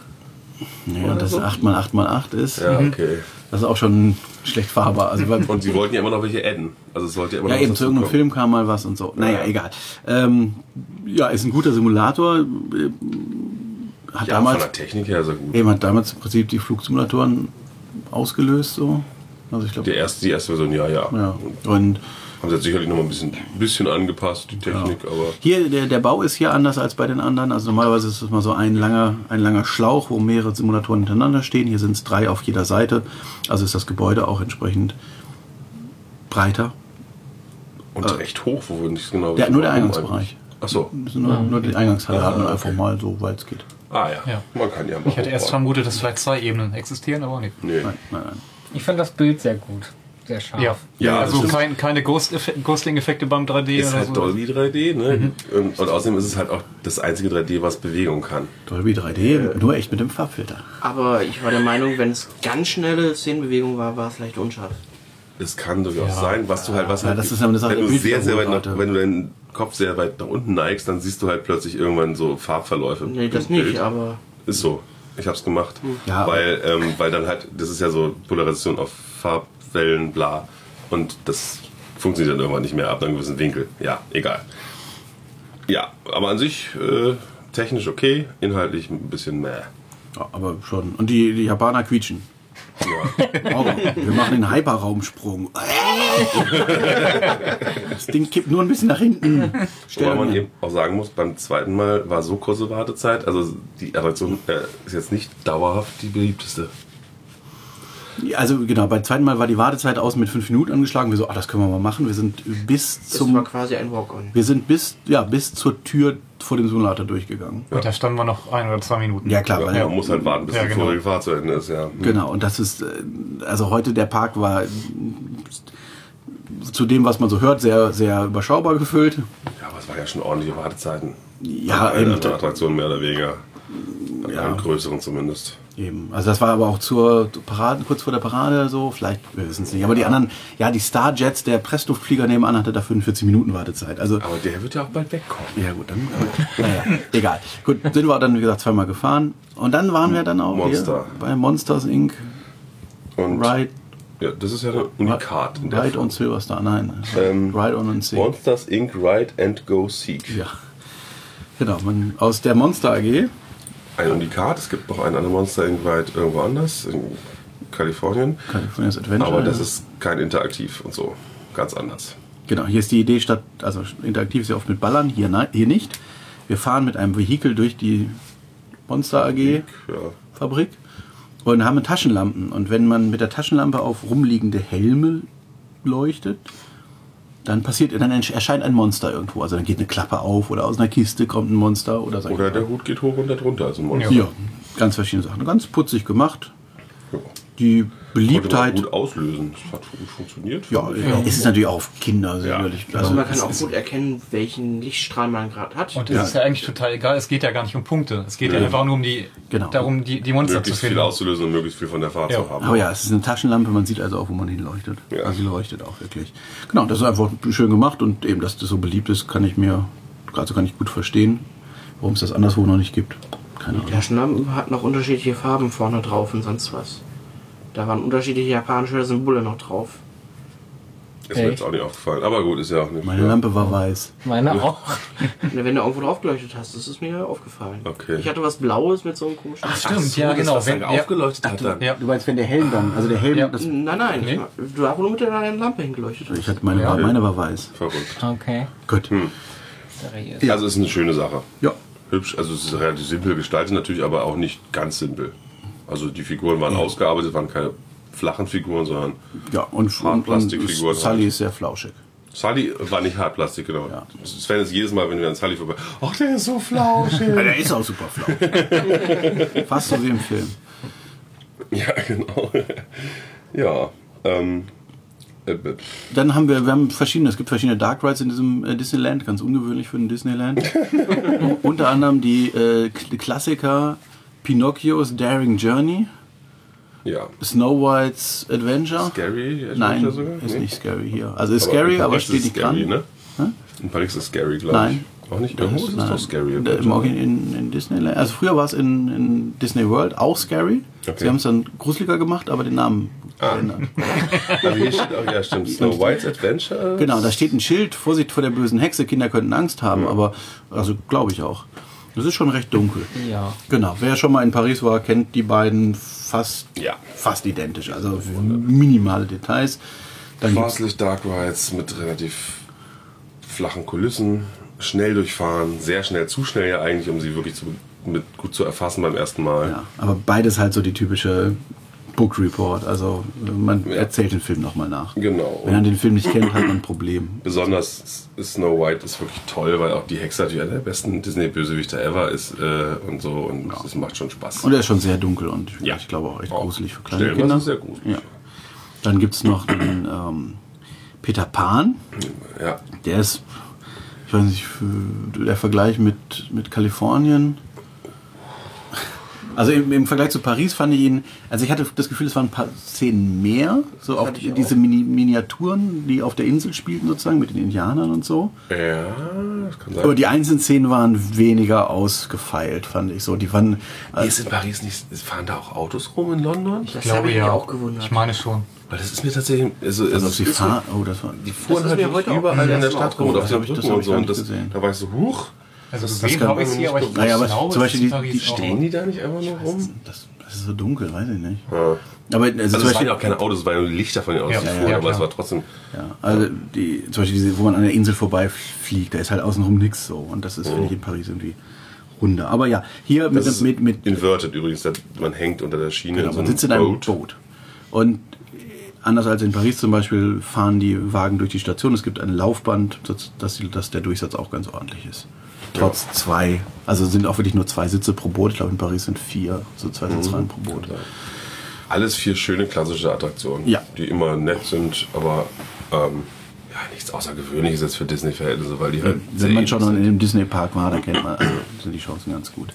Ja, Oder dass so? es 8 mal 8 mal 8 ist, Ja, okay. das ist auch schon schlecht fahrbar. Also, Und sie wollten ja immer noch welche adden. Also es sollte ja immer ja, noch eben was zu irgendeinem. Film kam mal was und so. Naja, Ja. egal. Ähm, ja, ist ein guter Simulator. Hat Ja, von damals, der Technik her sehr gut. eben hat damals im Prinzip die Flugsimulatoren ausgelöst, so. Also ich Die glaube, erste, die erste Version, ja, ja. ja. Und Haben sie jetzt sicherlich noch mal ein bisschen, bisschen angepasst, die Technik, aber Hier, der, der Bau ist hier anders als bei den anderen. Also normalerweise ist es mal so ein langer, ein langer Schlauch, wo mehrere Simulatoren hintereinander stehen. Hier sind es drei auf jeder Seite. Also ist das Gebäude auch entsprechend breiter. und recht hoch, wo wir nicht genau Der, nur der Eingangsbereich. eigentlich. Ach so. Das ist nur, nur die Eingangshalle hat man Ah, einfach okay. mal so, weit es geht. Ah ja. Ja. man kann ja mal Ich hatte erst vermutet, dass vielleicht zwei Ebenen existieren, aber nicht. Nee. Nein, nein, nein. Ich fand das Bild sehr gut. Sehr scharf. Ja, Ja, also ist- kein, keine Ghostling-Effekte beim 3D Ist oder halt so. Dolby 3D, ne? Und, und außerdem ist es halt auch das einzige 3D, was Bewegung kann. Dolby 3D, nur echt mit dem Farbfilter. Aber ich war der Meinung, wenn es ganz schnelle Szenenbewegung war, war es leicht unscharf. Es kann durchaus Ja. sein, was du halt, was Ja, halt, das ist aber eine Sache wenn du sehr, sehr weit nach, wenn du deinen Kopf sehr weit nach unten neigst, dann siehst du halt plötzlich irgendwann so Farbverläufe. Nee, das nicht, Bild. aber Ist so. Ich hab's gemacht. Ja, aber- weil, ähm, weil dann halt, das ist ja so Polarisation auf Farbwellen, bla. Und das funktioniert dann irgendwann nicht mehr ab einem gewissen Winkel. Ja, egal. Ja, aber an sich äh, technisch okay, inhaltlich ein bisschen mehr. Ja, aber schon. Und die, die Japaner quietschen. Ja. Oh, wir machen den Hyperraumsprung. Das Ding kippt nur ein bisschen nach hinten. Wobei man eben auch sagen muss, beim zweiten Mal war so kurze Wartezeit, also die Attraktion äh, ist jetzt nicht dauerhaft die beliebteste. Also genau, beim zweiten Mal war die Wartezeit außen mit fünf Minuten angeschlagen. Wir so, ach, das können wir mal machen. Wir sind bis das war zum, quasi ein Walk-on. wir sind bis, ja, bis zur Tür vor dem Simulator durchgegangen. Und da standen wir noch ein oder zwei Minuten. Ja klar, Ja, weil, man muss halt warten, bis Ja, die genau. vorige Fahrt zu Ende ist, ja. genau. Und das ist, äh, also heute der Park war äh, zu dem, was man so hört, sehr, sehr überschaubar gefüllt. Ja, aber es waren ja schon ordentliche Wartezeiten. Ja, eben. anderen Attraktionen mehr oder weniger. An Ja. allen größeren zumindest. Eben. Also das war aber auch zur Parade, kurz vor der Parade so, vielleicht, wir wissen es nicht. Aber die anderen, ja, die Starjets, der Pressluftflieger nebenan hatte da 45 Minuten Wartezeit. Also, Aber der wird ja auch bald wegkommen. ja gut, dann, naja, egal. Gut, sind wir dann, wie gesagt, zweimal gefahren. Und dann waren wir dann auch Monster. hier bei Monsters Inc. Und Ride, ja, das ist ja ein Unikat in der Ride Form. on Silverstar, nein. Ähm, Ride on und Sing. Monsters Inc. Ride and Go Seek. Ja. Genau, man, aus der Monster AG. Ein Unikat. Es gibt noch ein anderes Monster. Ride irgendwo anders, in Kalifornien. California's Adventure. Aber das ist kein Interaktiv und so. Ganz anders. Genau, hier ist die Idee statt, also interaktiv ist ja oft mit Ballern, hier, nein, hier nicht. Wir fahren mit einem Vehikel durch die Monster AG Ja. Fabrik und haben Taschenlampen. Und wenn man mit der Taschenlampe auf rumliegende Helme leuchtet, dann passiert, dann erscheint ein Monster irgendwo. Also dann geht eine Klappe auf oder aus einer Kiste kommt ein Monster oder so. Oder der Hut geht hoch und da drunter ist ein Monster. Ja, ganz verschiedene Sachen. Ganz putzig gemacht. Ja. Die Konnte man Beliebtheit. gut auslösen. Das hat gut funktioniert. Ja, es ist natürlich auch auf Kinder sicherlich. Ja. Also man kann auch gut erkennen, welchen Lichtstrahl man gerade hat. Und es ist ja eigentlich total egal, es geht ja gar nicht um Punkte. Es geht ja Nee. einfach nur um die, Genau. darum, die, die Monster zu möglichst viel finden. auszulösen und möglichst viel von der Fahrt Ja. zu haben. Aber ja, es ist eine Taschenlampe, man sieht also auch, wo man hinleuchtet. Ja. Also sie leuchtet auch wirklich. Genau, das ist einfach schön gemacht und eben, dass das so beliebt ist, kann ich mir, also kann ich gut verstehen, warum es das anderswo noch nicht gibt. Keine Die Ahnung. Taschenlampen hatten noch unterschiedliche Farben vorne drauf und sonst was. Da waren unterschiedliche japanische Symbole noch drauf. Ist mir jetzt auch nicht aufgefallen. Aber gut, ist ja auch nicht. Meine ja. Lampe war weiß. Meine auch. Wenn du irgendwo drauf geleuchtet hast, das ist mir aufgefallen. Okay. Ich hatte was Blaues mit so einem komischen. Ach, stimmt, so, ja, genau. Wenn- aufgeleuchtet hat dann. Ja. Du meinst, wenn der Helm dann, also der Helm, Ja. das, Nein, nein. Nee. Du hast nur mit deiner Lampe hingeleuchtet. ich hatte meine, Ja. war, meine war weiß. Verrückt. Okay. Gut. Seriös. Also es ist eine schöne Sache. Ja. Hübsch, also es ist relativ simpel gestaltet natürlich, aber auch nicht ganz simpel. Also die Figuren waren ausgearbeitet, waren keine flachen Figuren, sondern Ja, und, und, und Hartplastikfiguren Sully halt. ist sehr flauschig. Sully war nicht Hartplastik, genau. Ja. Sven ist jedes Mal, wenn wir an Sully vorbei, ach, der ist so flauschig. Ja, der ist auch super flau. Fast so wie im Film. ja, genau. ja, ähm, äh, Dann haben wir, wir haben verschiedene, es gibt verschiedene Dark Rides in diesem äh, Disneyland, ganz ungewöhnlich für ein Disneyland. Unter anderem die äh, Klassiker Pinocchios Daring Journey, ja. Snow White's Adventure. Scary? Nein, Adventure sogar? ist Nee. nicht scary hier. Also ist in scary, aber ist steht es nicht scary, dran. Ne? In Paris ist scary, glaube Nein. ich. Auch nicht? Irgendwo ist es Nein, doch scary. in, Origin- in, in Disneyland. Also früher war es in, in Disney World auch scary. Okay. Sie haben es dann gruseliger gemacht, aber den Namen Ah. geändert. Also hier steht auch, ja stimmt, Snow White's Adventure. Genau, da steht ein Schild, Vorsicht vor der bösen Hexe, Kinder könnten Angst haben, aber also glaube ich auch. Das ist schon recht dunkel. Ja. Genau, wer schon mal in Paris war, kennt die beiden fast, Ja. fast identisch, also minimale Details. Dann Schwarzlicht Dark Rides mit relativ flachen Kulissen, schnell durchfahren, sehr schnell, zu schnell ja eigentlich, um sie wirklich zu, mit gut zu erfassen beim ersten Mal. ja, aber beides halt so die typische Book Report, also man Ja. erzählt den Film nochmal nach. Genau. Wenn man den Film nicht kennt, hat man ein Problem. Besonders Snow White ist wirklich toll, weil auch die Hexe natürlich einer der besten Disney-Bösewichter ever ist äh, und so und das macht schon Spaß. Und er ist schon sehr dunkel und Ja. ich glaube auch echt Auch gruselig für kleine Kinder. sehr gruselig. Ja. Dann gibt es noch den ähm, Peter Pan. Ja, Der ist, ich weiß nicht, der Vergleich mit, mit Kalifornien. Also im, im Vergleich zu Paris fand ich ihn, also ich hatte das Gefühl, es waren ein paar Szenen mehr, so ich diese Mini Miniaturen, die auf der Insel spielten sozusagen mit den Indianern und so. ja, das kann sein. Aber die einzelnen Szenen waren weniger ausgefeilt, fand ich so. Die waren, Nee, ist in Paris nicht, fahren da auch Autos rum in London? Das glaube, ich ja. mich auch gewundert. Ich meine schon. Weil das ist mir tatsächlich, also, also also sie es ist fahren, oh, das war, Die fuhren halt überall in der Stadt rum und auf den Das Brücken und ich so. gar Und das, gesehen. da war ich so, huch, Also Das gesehen habe ich sie, aber ich Naja, aber glaube, zum Beispiel die- die stehen die da nicht einfach nur rum? das, das ist so dunkel, weiß ich nicht. Ja. Aber also, Also zum es waren Beispiel, ja auch keine Autos, es waren nur Lichter von den Autos, Ja, die ja, fuhren, ja, aber es war trotzdem, ja, also die, zum Beispiel diese, wo man an der Insel vorbeifliegt, da ist halt außenrum nichts so. Und das ist, finde ich, in Paris irgendwie runder. Aber ja, hier das mit, ist mit, mit inverted übrigens, man hängt unter der Schiene genau, in so man sitzt in einem Boot. Boot. Und anders als in Paris zum Beispiel fahren die Wagen durch die Station. Es gibt ein Laufband, dass, dass der Durchsatz auch ganz ordentlich ist. Trotz zwei, also sind auch wirklich nur zwei Sitze pro Boot. Ich glaube, in Paris sind vier, so zwei Sitzreihen pro Boot. Alles vier schöne klassische Attraktionen, Ja. die immer nett sind, aber ähm, ja, nichts Außergewöhnliches jetzt für Disney-Verhältnisse, weil die halt Wenn man schon in dem Disney-Park war, dann kennt man, also sind die Chancen ganz gut.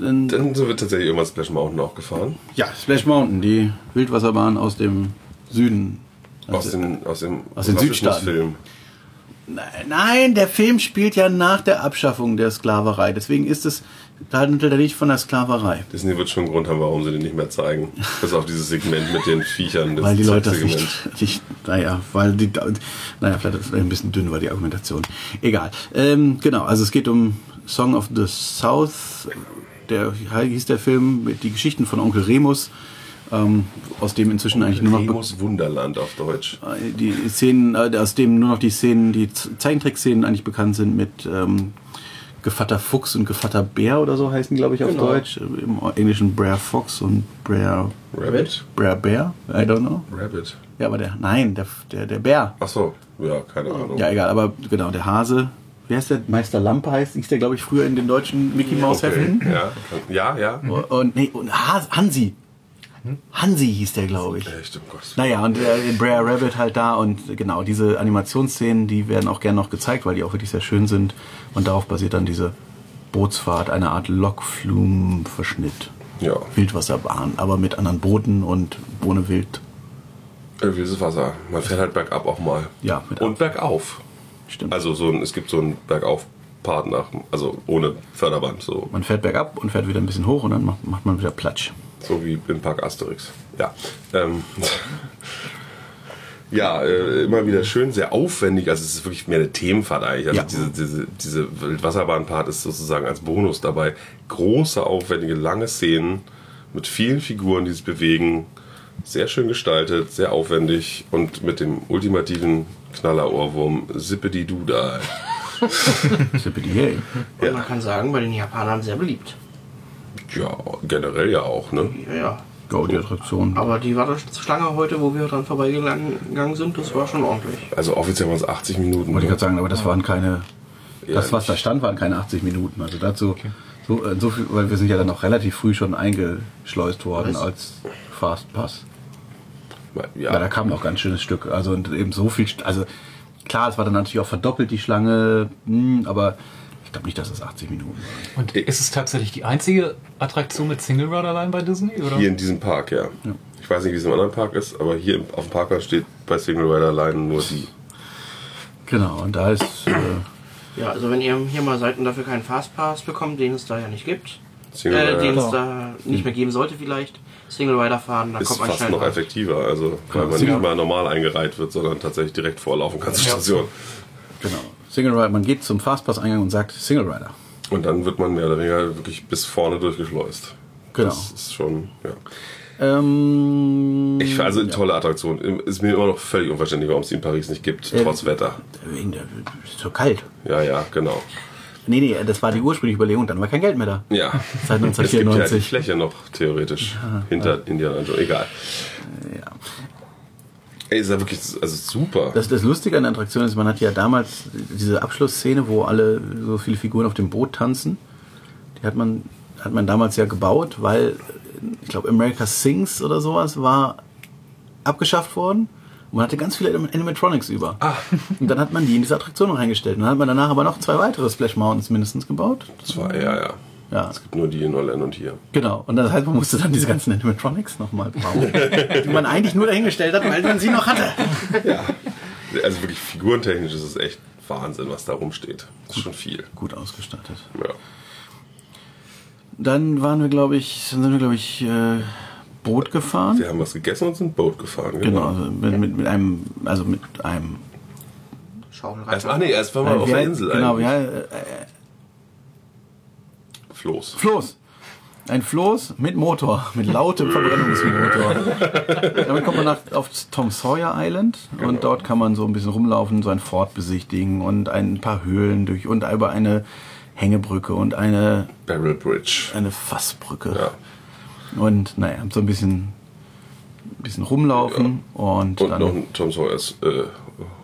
Dann, Dann sind wir tatsächlich irgendwann Splash Mountain auch gefahren. ja, Splash Mountain, die Wildwasserbahn aus dem Süden. Aus Also, den, aus dem aus den Südstaaten. Film. Nein, der Film spielt ja nach der Abschaffung der Sklaverei. Deswegen ist es, da handelt er nicht von der Sklaverei. Disney wird schon einen Grund haben, warum sie den nicht mehr zeigen. Bis auf dieses Segment mit den Viechern. Weil die Leute das nicht, nicht, naja, weil die, naja, vielleicht ist ein bisschen dünn war die Argumentation. Egal. Ähm, genau, also es geht um Song of the South, der hieß der Film, mit die Geschichten von Onkel Remus, ähm, aus dem inzwischen eigentlich nur noch Remus Wunderland auf Deutsch. die Szenen, äh, aus dem nur noch die Szenen, die Zeichentrickszenen eigentlich bekannt sind mit ähm, Gevatter Fuchs und Gevatter Bär oder so heißen, glaube ich, auf Genau. Deutsch. Im Englischen Brer Fox und Brer, Rabbit? Brer Bear, I don't know. Rabbit. Ja, aber der, nein, der, der, der Bär. Ach so, ja, keine Ahnung. Ja, egal, aber genau, der Hase. Wer ist der? Meister Lampe heißt, hieß der, glaube ich, früher in den deutschen Mickey Mouse okay. Heften. ja, ja, ja. Und, nee, und Has, Hansi. Hansi hieß der, glaube ich. Ja, stimmt, Gott. Naja, und der Brer Rabbit halt da und genau, diese Animationsszenen, die werden auch gern noch gezeigt, weil die auch wirklich sehr schön sind. Und darauf basiert dann diese Bootsfahrt, eine Art Lokflumenverschnitt. Ja, Wildwasserbahn, aber mit anderen Booten und ohne Wild. äh, wildes Wasser. Man fährt halt bergab auch mal. Ja, mit Und bergauf. Stimmt. Also so ein, es gibt so einen Bergauf-Part nach, also ohne Förderband, so, man fährt bergab und fährt wieder ein bisschen hoch und dann macht, macht man wieder Platsch. So wie im Park Asterix. Ja. Ähm, Ja, äh, immer wieder schön, sehr aufwendig. Also es ist wirklich mehr eine Themenfahrt eigentlich. Also Ja. diese, diese, diese Wildwasserbahn-Part ist sozusagen als Bonus dabei. Große, aufwendige, lange Szenen mit vielen Figuren, die sich bewegen. Sehr schön gestaltet, sehr aufwendig und mit dem ultimativen Knaller-Ohrwurm Sippedi Duda. Sippity hey. Und man kann sagen, bei den Japanern sehr beliebt. Ja, generell ja auch, ne? Ja, ja. Die Attraktion. Aber die Warteschlange heute, wo wir dran vorbeigegangen sind, das war schon ordentlich. Also offiziell waren es 80 Minuten. Wollte ich gerade sagen, aber das waren keine. Ja, Das, was da stand, waren keine 80 Minuten. Also dazu, so, äh, so viel, weil wir sind ja dann noch relativ früh schon eingeschleust worden Was? als Fastpass. Ja, Ja, da kam noch ganz schönes Stück. Also und eben so viel. Also klar, es war dann natürlich auch verdoppelt die Schlange, hm, aber ich glaube nicht, dass es 80 Minuten waren. Und ist es tatsächlich die einzige Attraktion mit Single Rider Line bei Disney? Oder? Hier in diesem Park, ja. Ich weiß nicht, wie es im anderen Park ist, aber hier auf dem Parkplatz steht bei Single Rider Line nur die. Genau, und da ist. Äh, Ja, also wenn ihr hier mal seid und dafür keinen Fastpass bekommt, den es da ja nicht gibt, Single äh, Rider den es Klar. da nicht mehr geben sollte vielleicht, Single Rider fahren, da ist kommt man fast schnell noch effektiver, also weil man Single- nicht mal normal eingereiht wird, sondern tatsächlich direkt vorlaufen kann zur Ja. Station. genau. Single Rider, man geht zum Fastpass-Eingang und sagt Single Rider. Und dann wird man mehr oder weniger wirklich bis vorne durchgeschleust. Genau. Das ist schon, ja. Ähm, Ich, also eine tolle Attraktion. Ist mir immer noch völlig unverständlich, warum es die in Paris nicht gibt, Ja. trotz Wetter. wegen der, ist so kalt. Ja, ja, genau. Nee, nee, das war die ursprüngliche Überlegung, dann war kein Geld mehr da. Ja. Seit Es gibt ja die 1994. Fläche noch theoretisch hinter Indiana Jones. Egal. Ja. Ey, ist ja wirklich also super. Das, das Lustige an der Attraktion ist, man hat ja damals diese Abschlussszene, wo alle so viele Figuren auf dem Boot tanzen. Die hat man, hat man damals ja gebaut, weil ich glaube America Sings oder sowas war abgeschafft worden. Und man hatte ganz viele Anim- Animatronics über. Und dann hat man die in diese Attraktion noch eingestellt. Und dann hat man danach aber noch zwei weitere Splash Mountains mindestens gebaut. Das war, ja, ja. Ja, Es gibt nur die in Orlando und hier. genau. Und das heißt, man musste dann diese ganzen Animatronics nochmal bauen, die man eigentlich nur dahingestellt hat, weil man sie noch hatte. Also wirklich figurentechnisch ist es echt Wahnsinn, was da rumsteht. Das ist schon viel. Gut ausgestattet. Ja. Dann waren wir, glaube ich, dann sind wir, glaube ich, äh, Boot gefahren. Wir haben was gegessen und sind Boot gefahren. Genau, also mit, mit, mit einem, also mit einem. Schaukelreiter. Erst, ach nee, erst waren wir auf wie- der Insel Genau, eigentlich. ja, äh, Floß. Floß. Ein Floß mit Motor, mit lautem Verbrennungsmotor. Damit kommt man nach, auf Tom Sawyer Island und dort kann man so ein bisschen rumlaufen, so ein Fort besichtigen und ein paar Höhlen durch und über eine Hängebrücke und eine, Barrel Bridge. eine Fassbrücke. Ja. Und naja, so ein bisschen, bisschen rumlaufen und, Und dann. noch ein Tom Sawyers äh,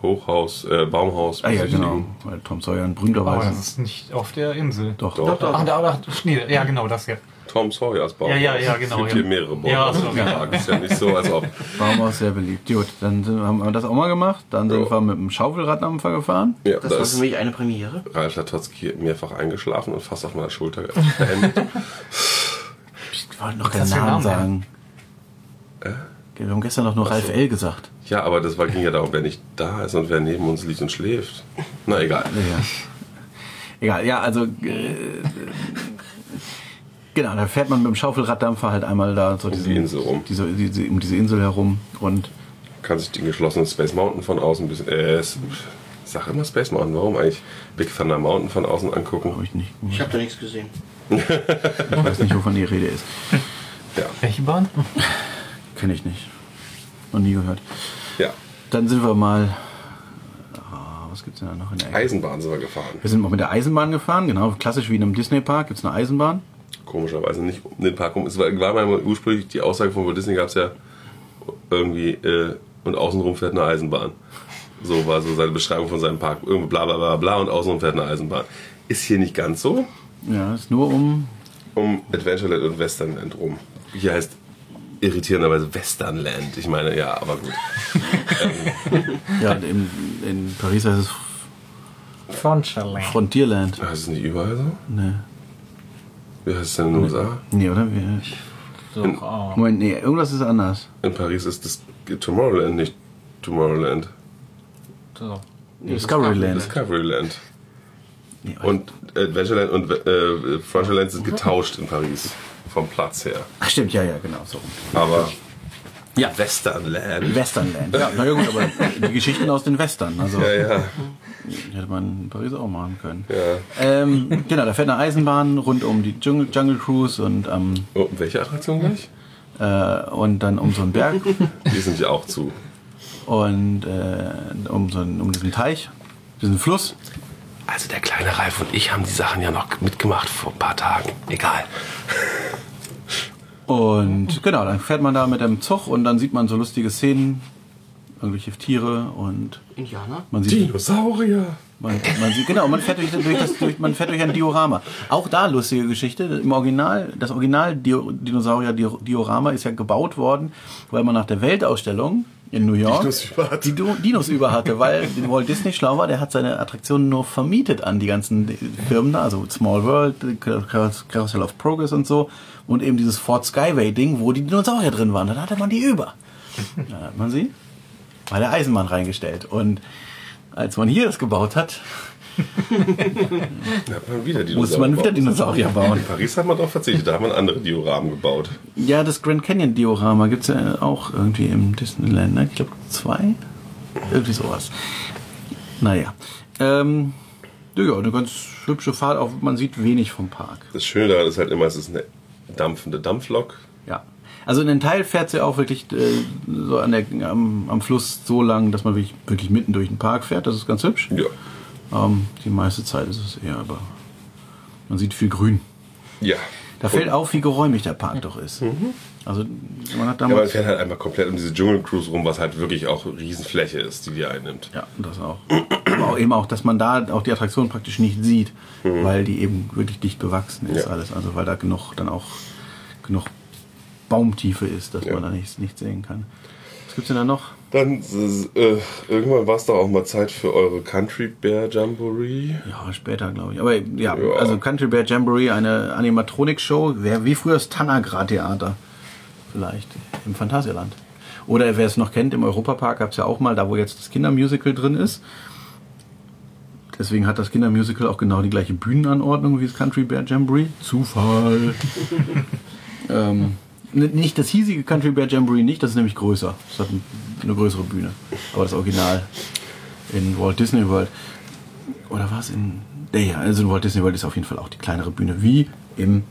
Hochhaus, äh, Baumhaus. ah ja, genau. Weil Tom Sawyer ein Aber berühmterweise. das ist nicht auf der Insel. doch, Doch. Ach, da, da, nee, ja, genau, das ja. Tom Sawyers Baumhaus. Ja, ja, ja, genau, Es gibt ja. hier mehrere Baumhäuser. Ja, so, ja. Ist ja nicht so, als ob. Baumhaus sehr beliebt. Gut, dann haben wir das auch mal gemacht. Dann sind Ja. wir mit dem Schaufelraddampfer gefahren. Ja, Das da war ist für mich eine Premiere. Ralf Latotzki mehrfach eingeschlafen und fast auf meiner Schulter beendet. Ich wollte noch keinen Namen sagen. Wir haben gestern doch nur Ralf L. gesagt. Ja, aber das war, ging ja darum, wer nicht da ist und wer neben uns liegt und schläft. Na egal. Ja. Egal, ja, also äh, genau, da fährt man mit dem Schaufelraddampfer halt einmal da so Um diesen, die Insel rum. Diese, diese, um diese Insel herum und Kann sich den geschlossenen Space Mountain von außen ein bisschen. Äh, sag immer Space Mountain, warum eigentlich Big Thunder Mountain von außen angucken? habe ich nicht. Ich habe da nichts gesehen. Ich weiß nicht, wovon die Rede ist. Ja. Welche Bahn? Kenne ich nicht. Noch nie gehört. Dann sind wir mal. Ah, was gibt's denn da noch in der Ecke? Eisenbahn sind wir gefahren. Wir sind mal mit der Eisenbahn gefahren, genau, klassisch wie in einem Disney-Park gibt es eine Eisenbahn. Komischerweise nicht um den Park rum. Es war, war mal ursprünglich die Aussage von Walt Disney gab es ja irgendwie äh, und außenrum fährt eine Eisenbahn. So war so seine Beschreibung von seinem Park. Irgendwie bla bla bla bla und außenrum fährt eine Eisenbahn. Ist hier nicht ganz so. Ja, ist nur um. Um Adventureland und Westernland rum. Hier heißt irritierenderweise Westernland. Ich meine, ja, aber gut. Ja, in, in Paris heißt es Frontierland. Frontierland. Heißt es nicht überall so? Nee. Wie heißt es denn in den USA? Nee, oder? Wir, Doch, auch. Moment, nee, irgendwas ist anders. In Paris ist das Tomorrowland, nicht Tomorrowland. So. Discoveryland. Discoveryland. Nee, Und Adventureland und äh, Frontierland sind getauscht in Paris. Vom Platz her. Ach stimmt, ja, ja, genau. So. Aber Ja. Westernland. Westernland. Ja, na ja gut, aber die Geschichten aus den Western. Also Ja, ja. hätte man in Paris auch machen können. ja. Ähm, genau, da fährt eine Eisenbahn rund um die Jungle, Jungle Cruise und, ähm, Oh, welche Attraktion gleich? äh, und dann um so einen Berg Die sind ja auch zu. und äh, um, so einen, um diesen Teich, diesen Fluss. Also der kleine Ralf und ich haben die Sachen ja noch mitgemacht vor ein paar Tagen. Egal. Und genau, dann fährt man da mit dem Zug und dann sieht man so lustige Szenen, irgendwelche Tiere und Indianer? man sieht, Dinosaurier. man, man sieht genau, man fährt durch, durch, das, durch, man fährt durch ein Diorama. Auch da lustige Geschichte. Im Original, das Original Dinosaurier Dio- Diorama ist ja gebaut worden, weil man nach der Weltausstellung in New York Dinos über hatte. die Dinos über hatte, weil Walt Disney schlau war, der hat seine Attraktionen nur vermietet an die ganzen Firmen da, also Small World, Carousel of Progress und so und eben dieses Fort Skyway Ding, wo die Dinosaurier drin waren, dann hatte man die über. Dann hat man sie bei der Eisenbahn reingestellt und als man hier das gebaut hat, Da hat man wieder Dinosaurier. musste man wieder gebaut. Dinosaurier bauen. In Paris hat man darauf verzichtet, da haben wir andere Dioramen gebaut. Ja, das Grand Canyon Diorama gibt es ja auch irgendwie im Disneyland, ne? Ich glaube zwei. Irgendwie sowas. Naja. Ähm, ja, eine ganz hübsche Fahrt, auch man sieht wenig vom Park. Das Schöne daran ist halt immer, es ist eine dampfende Dampflok. Ja. Also in den Teil fährt sie auch wirklich äh, so an der, am, am Fluss so lang, dass man wirklich, wirklich mitten durch den Park fährt. Das ist ganz hübsch. Ja. Ähm, die meiste Zeit ist es eher, aber man sieht viel Grün. Ja. Da fällt auf, wie geräumig der Park doch ist. Also man hat Ja, man damals... fährt halt einfach komplett um diese Dschungelcruise rum, was halt wirklich auch Riesenfläche ist, die die einnimmt. Ja, das auch. Aber auch eben auch, dass man da auch die Attraktion praktisch nicht sieht, weil die eben wirklich dicht bewachsen ist Ja. alles. Also weil da genug dann auch genug Baumtiefe ist, dass Ja. man da nichts nicht sehen kann. Was gibt's denn da noch? Dann, äh, irgendwann war es doch auch mal Zeit für eure Country Bear Jamboree. Ja, später, glaube ich. Aber ja, Ja. also Country Bear Jamboree, eine Animatronik-Show, wäre wie früher das Tanagra-Theater. Vielleicht im Phantasialand. Oder wer es noch kennt, im Europapark gab es ja auch mal, da wo jetzt das Kindermusical drin ist. Deswegen hat das Kindermusical auch genau die gleiche Bühnenanordnung wie das Country Bear Jamboree. Zufall. ähm, nicht das hiesige Country Bear Jamboree nicht, das ist nämlich größer. Das hat ein- eine größere Bühne. Aber das Original in Walt Disney World. Oder war es in. Ja, also in Walt Disney World ist auf jeden Fall auch die kleinere Bühne, wie im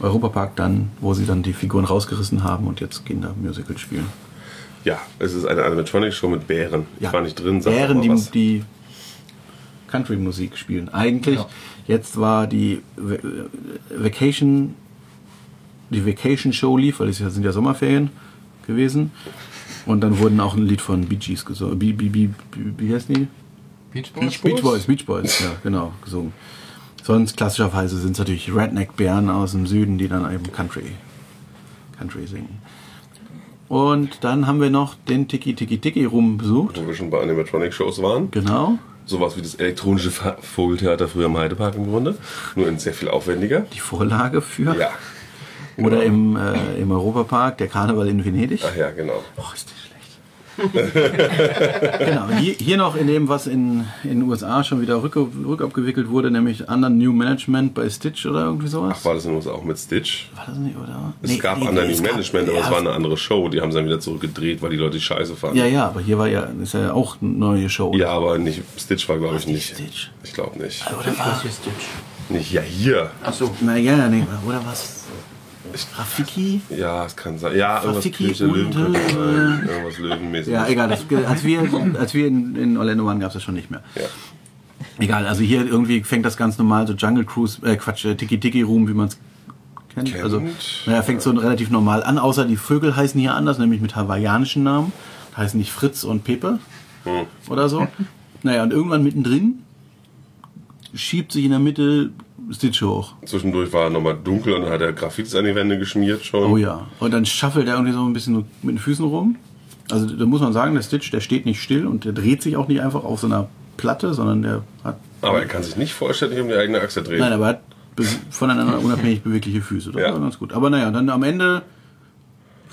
Europapark dann, wo sie dann die Figuren rausgerissen haben und jetzt Kindermusical spielen. Ja, es ist eine Animatronic-Show mit Bären. Ich war nicht drin, sag Bären, die, was. die Country-Musik spielen. Eigentlich, Ja. jetzt war die Va- Vacation, die Vacation-Show lief, weil es ja, sind ja Sommerferien gewesen. Und dann wurden auch ein Lied von Bee Gees gesungen. Bee, Bee, Bee, wie heißt die? Beach Boys? Beach Boys, Beach Boys, ja, genau, gesungen. Sonst klassischerweise sind es natürlich Redneck-Bären aus dem Süden, die dann eben Country, Country singen. Und dann haben wir noch den Tiki Tiki Tiki Rum besucht. Wo wir schon bei Animatronic-Shows waren. Genau. Sowas wie das elektronische Vogeltheater früher im Heidepark im Grunde. Nur in sehr viel aufwendiger. Die Vorlage für. Ja. Oder im, äh, im Europapark, der Karneval in Venedig. Ach ja, genau. Oh, ist das schlecht. genau, hier, hier noch in dem, was in in den USA schon wieder rück, rückabgewickelt wurde, nämlich Under New Management bei Stitch oder irgendwie sowas. Ach, war das in den USA auch mit Stitch? war das nicht, oder? Es Nee, gab nee, anderen nee, es gab- Management, aber ja, es war eine andere Show. Die haben sie dann wieder zurückgedreht, weil die Leute die scheiße fanden. Ja, ja, aber hier war ja, ist ja auch eine neue Show. Ja, aber nicht, Stitch war, glaube ich, nicht. Stitch? Ich glaube nicht. Oder war, Was hier Stitch? Nicht, ja, hier. Achso. naja, nee, oder was? Rafiki? Ja, es kann sein. Ja, irgendwas Rafiki Löwen und, könnte äh, sein. Irgendwas Löwenmäßiges. Ja, egal. Das, als wir, als wir in, in Orlando waren, gab es das schon nicht mehr. Ja. Egal, also hier irgendwie fängt das ganz normal, so Jungle Cruise, äh Quatsch, äh, Tiki Tiki Room, wie man es kennt. Kennt. Also, naja, fängt so relativ normal an, außer die Vögel heißen hier anders, nämlich mit hawaiianischen Namen. Heißen nicht Fritz und Pepe Hm. oder so. Naja, und irgendwann mittendrin schiebt sich in der Mitte Stitch hoch. Zwischendurch war nochmal dunkel und dann hat er Graffitis an die Wände geschmiert schon. Oh ja. Und dann schaffelt er irgendwie so ein bisschen mit den Füßen rum. Also da muss man sagen, der Stitch, der steht nicht still und der dreht sich auch nicht einfach auf so einer Platte, sondern der hat. Aber er kann sich nicht vollständig um die eigene Achse drehen. Nein, aber er hat voneinander unabhängig bewegliche Füße. Das Ja. war ganz gut. Aber naja, dann am Ende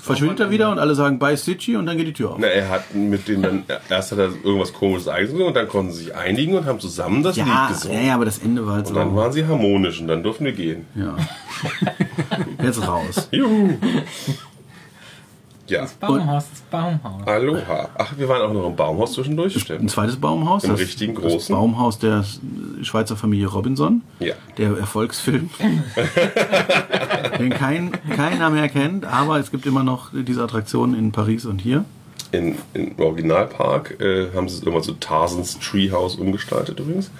verschwindet er wieder und alle sagen Bye Stitchy und dann geht die Tür auf. Na, er hat mit denen dann, erst hat er irgendwas komisches eigenes gesungen und dann konnten sie sich einigen und haben zusammen das Lied Ja, gesungen. ja, ja, aber das Ende war halt Und so. dann waren sie harmonisch und dann durften wir gehen. ja. Jetzt raus. Juhu! Ja. Das Baumhaus, das Baumhaus. Aloha. Ach, wir waren auch noch im Baumhaus zwischendurch. Ein Stimmt. zweites Baumhaus. Im das, richtigen Das großen? Baumhaus der Schweizer Familie Robinson. Ja. Der Erfolgsfilm. den kein, keiner mehr kennt, aber es gibt immer noch diese Attraktionen in Paris und hier. In, im Originalpark äh, haben sie es immer zu Tarzans Treehouse umgestaltet übrigens.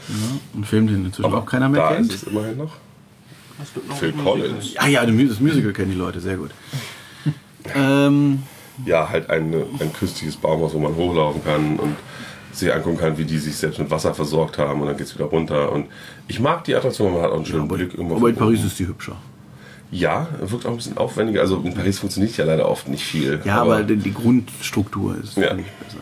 Ein Film, den inzwischen auch keiner mehr da kennt. ist es immerhin noch. Es gibt noch Phil ein Collins. Ah ja, das das Musical kennen die Leute, sehr gut. Ähm, Ja, halt ein, ein künstliches Baumhaus, wo man hochlaufen kann und sich angucken kann, wie die sich selbst mit Wasser versorgt haben und dann geht es wieder runter. Und ich mag die Attraktion, man hat auch einen schönen aber, Blick irgendwo. aber in Paris oben. ist die hübscher. Ja, wirkt auch ein bisschen aufwendiger. Also in Paris funktioniert ja leider oft nicht viel. Ja, aber, die, die Grundstruktur ist Ja. nicht besser.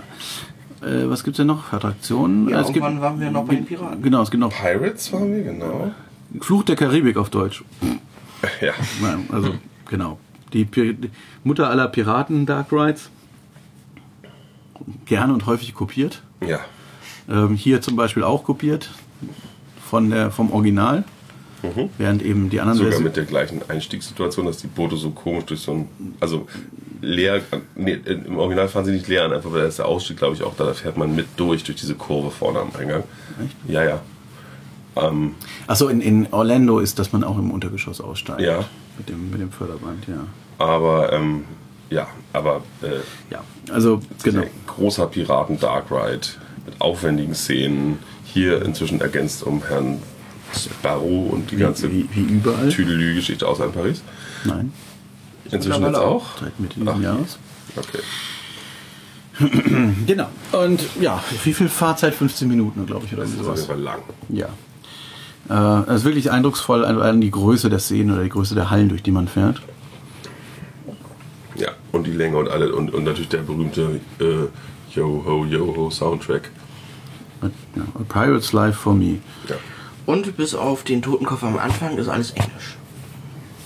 Äh, was gibt's denn noch? für Attraktionen? Ja, es gibt, irgendwann waren wir noch bei den Piraten. Genau, es gibt noch Pirates waren wir, genau. Fluch der Karibik auf Deutsch. Ja. Nein, also genau. Die, Pir die Mutter aller Piraten Dark Rides. Gerne und häufig kopiert. Ja. Ähm, hier zum Beispiel auch kopiert von der, vom Original. Während eben die anderen Sogar Versionen- mit der gleichen Einstiegssituation, dass die Boote so komisch durch so ein. Also leer. Nee, Im Original fahren sie nicht leer an, einfach weil da ist der Ausstieg, glaube ich, auch da. Da fährt man mit durch, durch diese Kurve vorne am Eingang. Echt? Ja, ja. Ähm, Achso, in, in Orlando ist, dass man auch im Untergeschoss aussteigt. Ja. Mit dem, mit dem Förderband, ja. aber, ähm, ja, aber. Äh, Ja, also genau. Großer Piraten Dark Ride mit aufwendigen Szenen. Hier inzwischen ergänzt um Herrn Sparrow und die ganze Wie, wie überall. Tüdelü-Geschichte außer in Paris. Nein, Inzwischen jetzt auch. seit Mitte dieses Jahres. Okay. Genau. Und ja, wie viel Fahrzeit? 15 Minuten, glaube ich, oder Das ist sowas. jeden Fall lang. Ja. Äh, das ist wirklich eindrucksvoll an, an die Größe der Szenen oder die Größe der Hallen, durch die man fährt. Ja, und die Länge und alle und, und natürlich der berühmte äh, Yo Ho Yo Ho Soundtrack. Und, ja, A Pirate's Life for Me. Ja. Und bis auf den Totenkoffer am Anfang ist alles Englisch.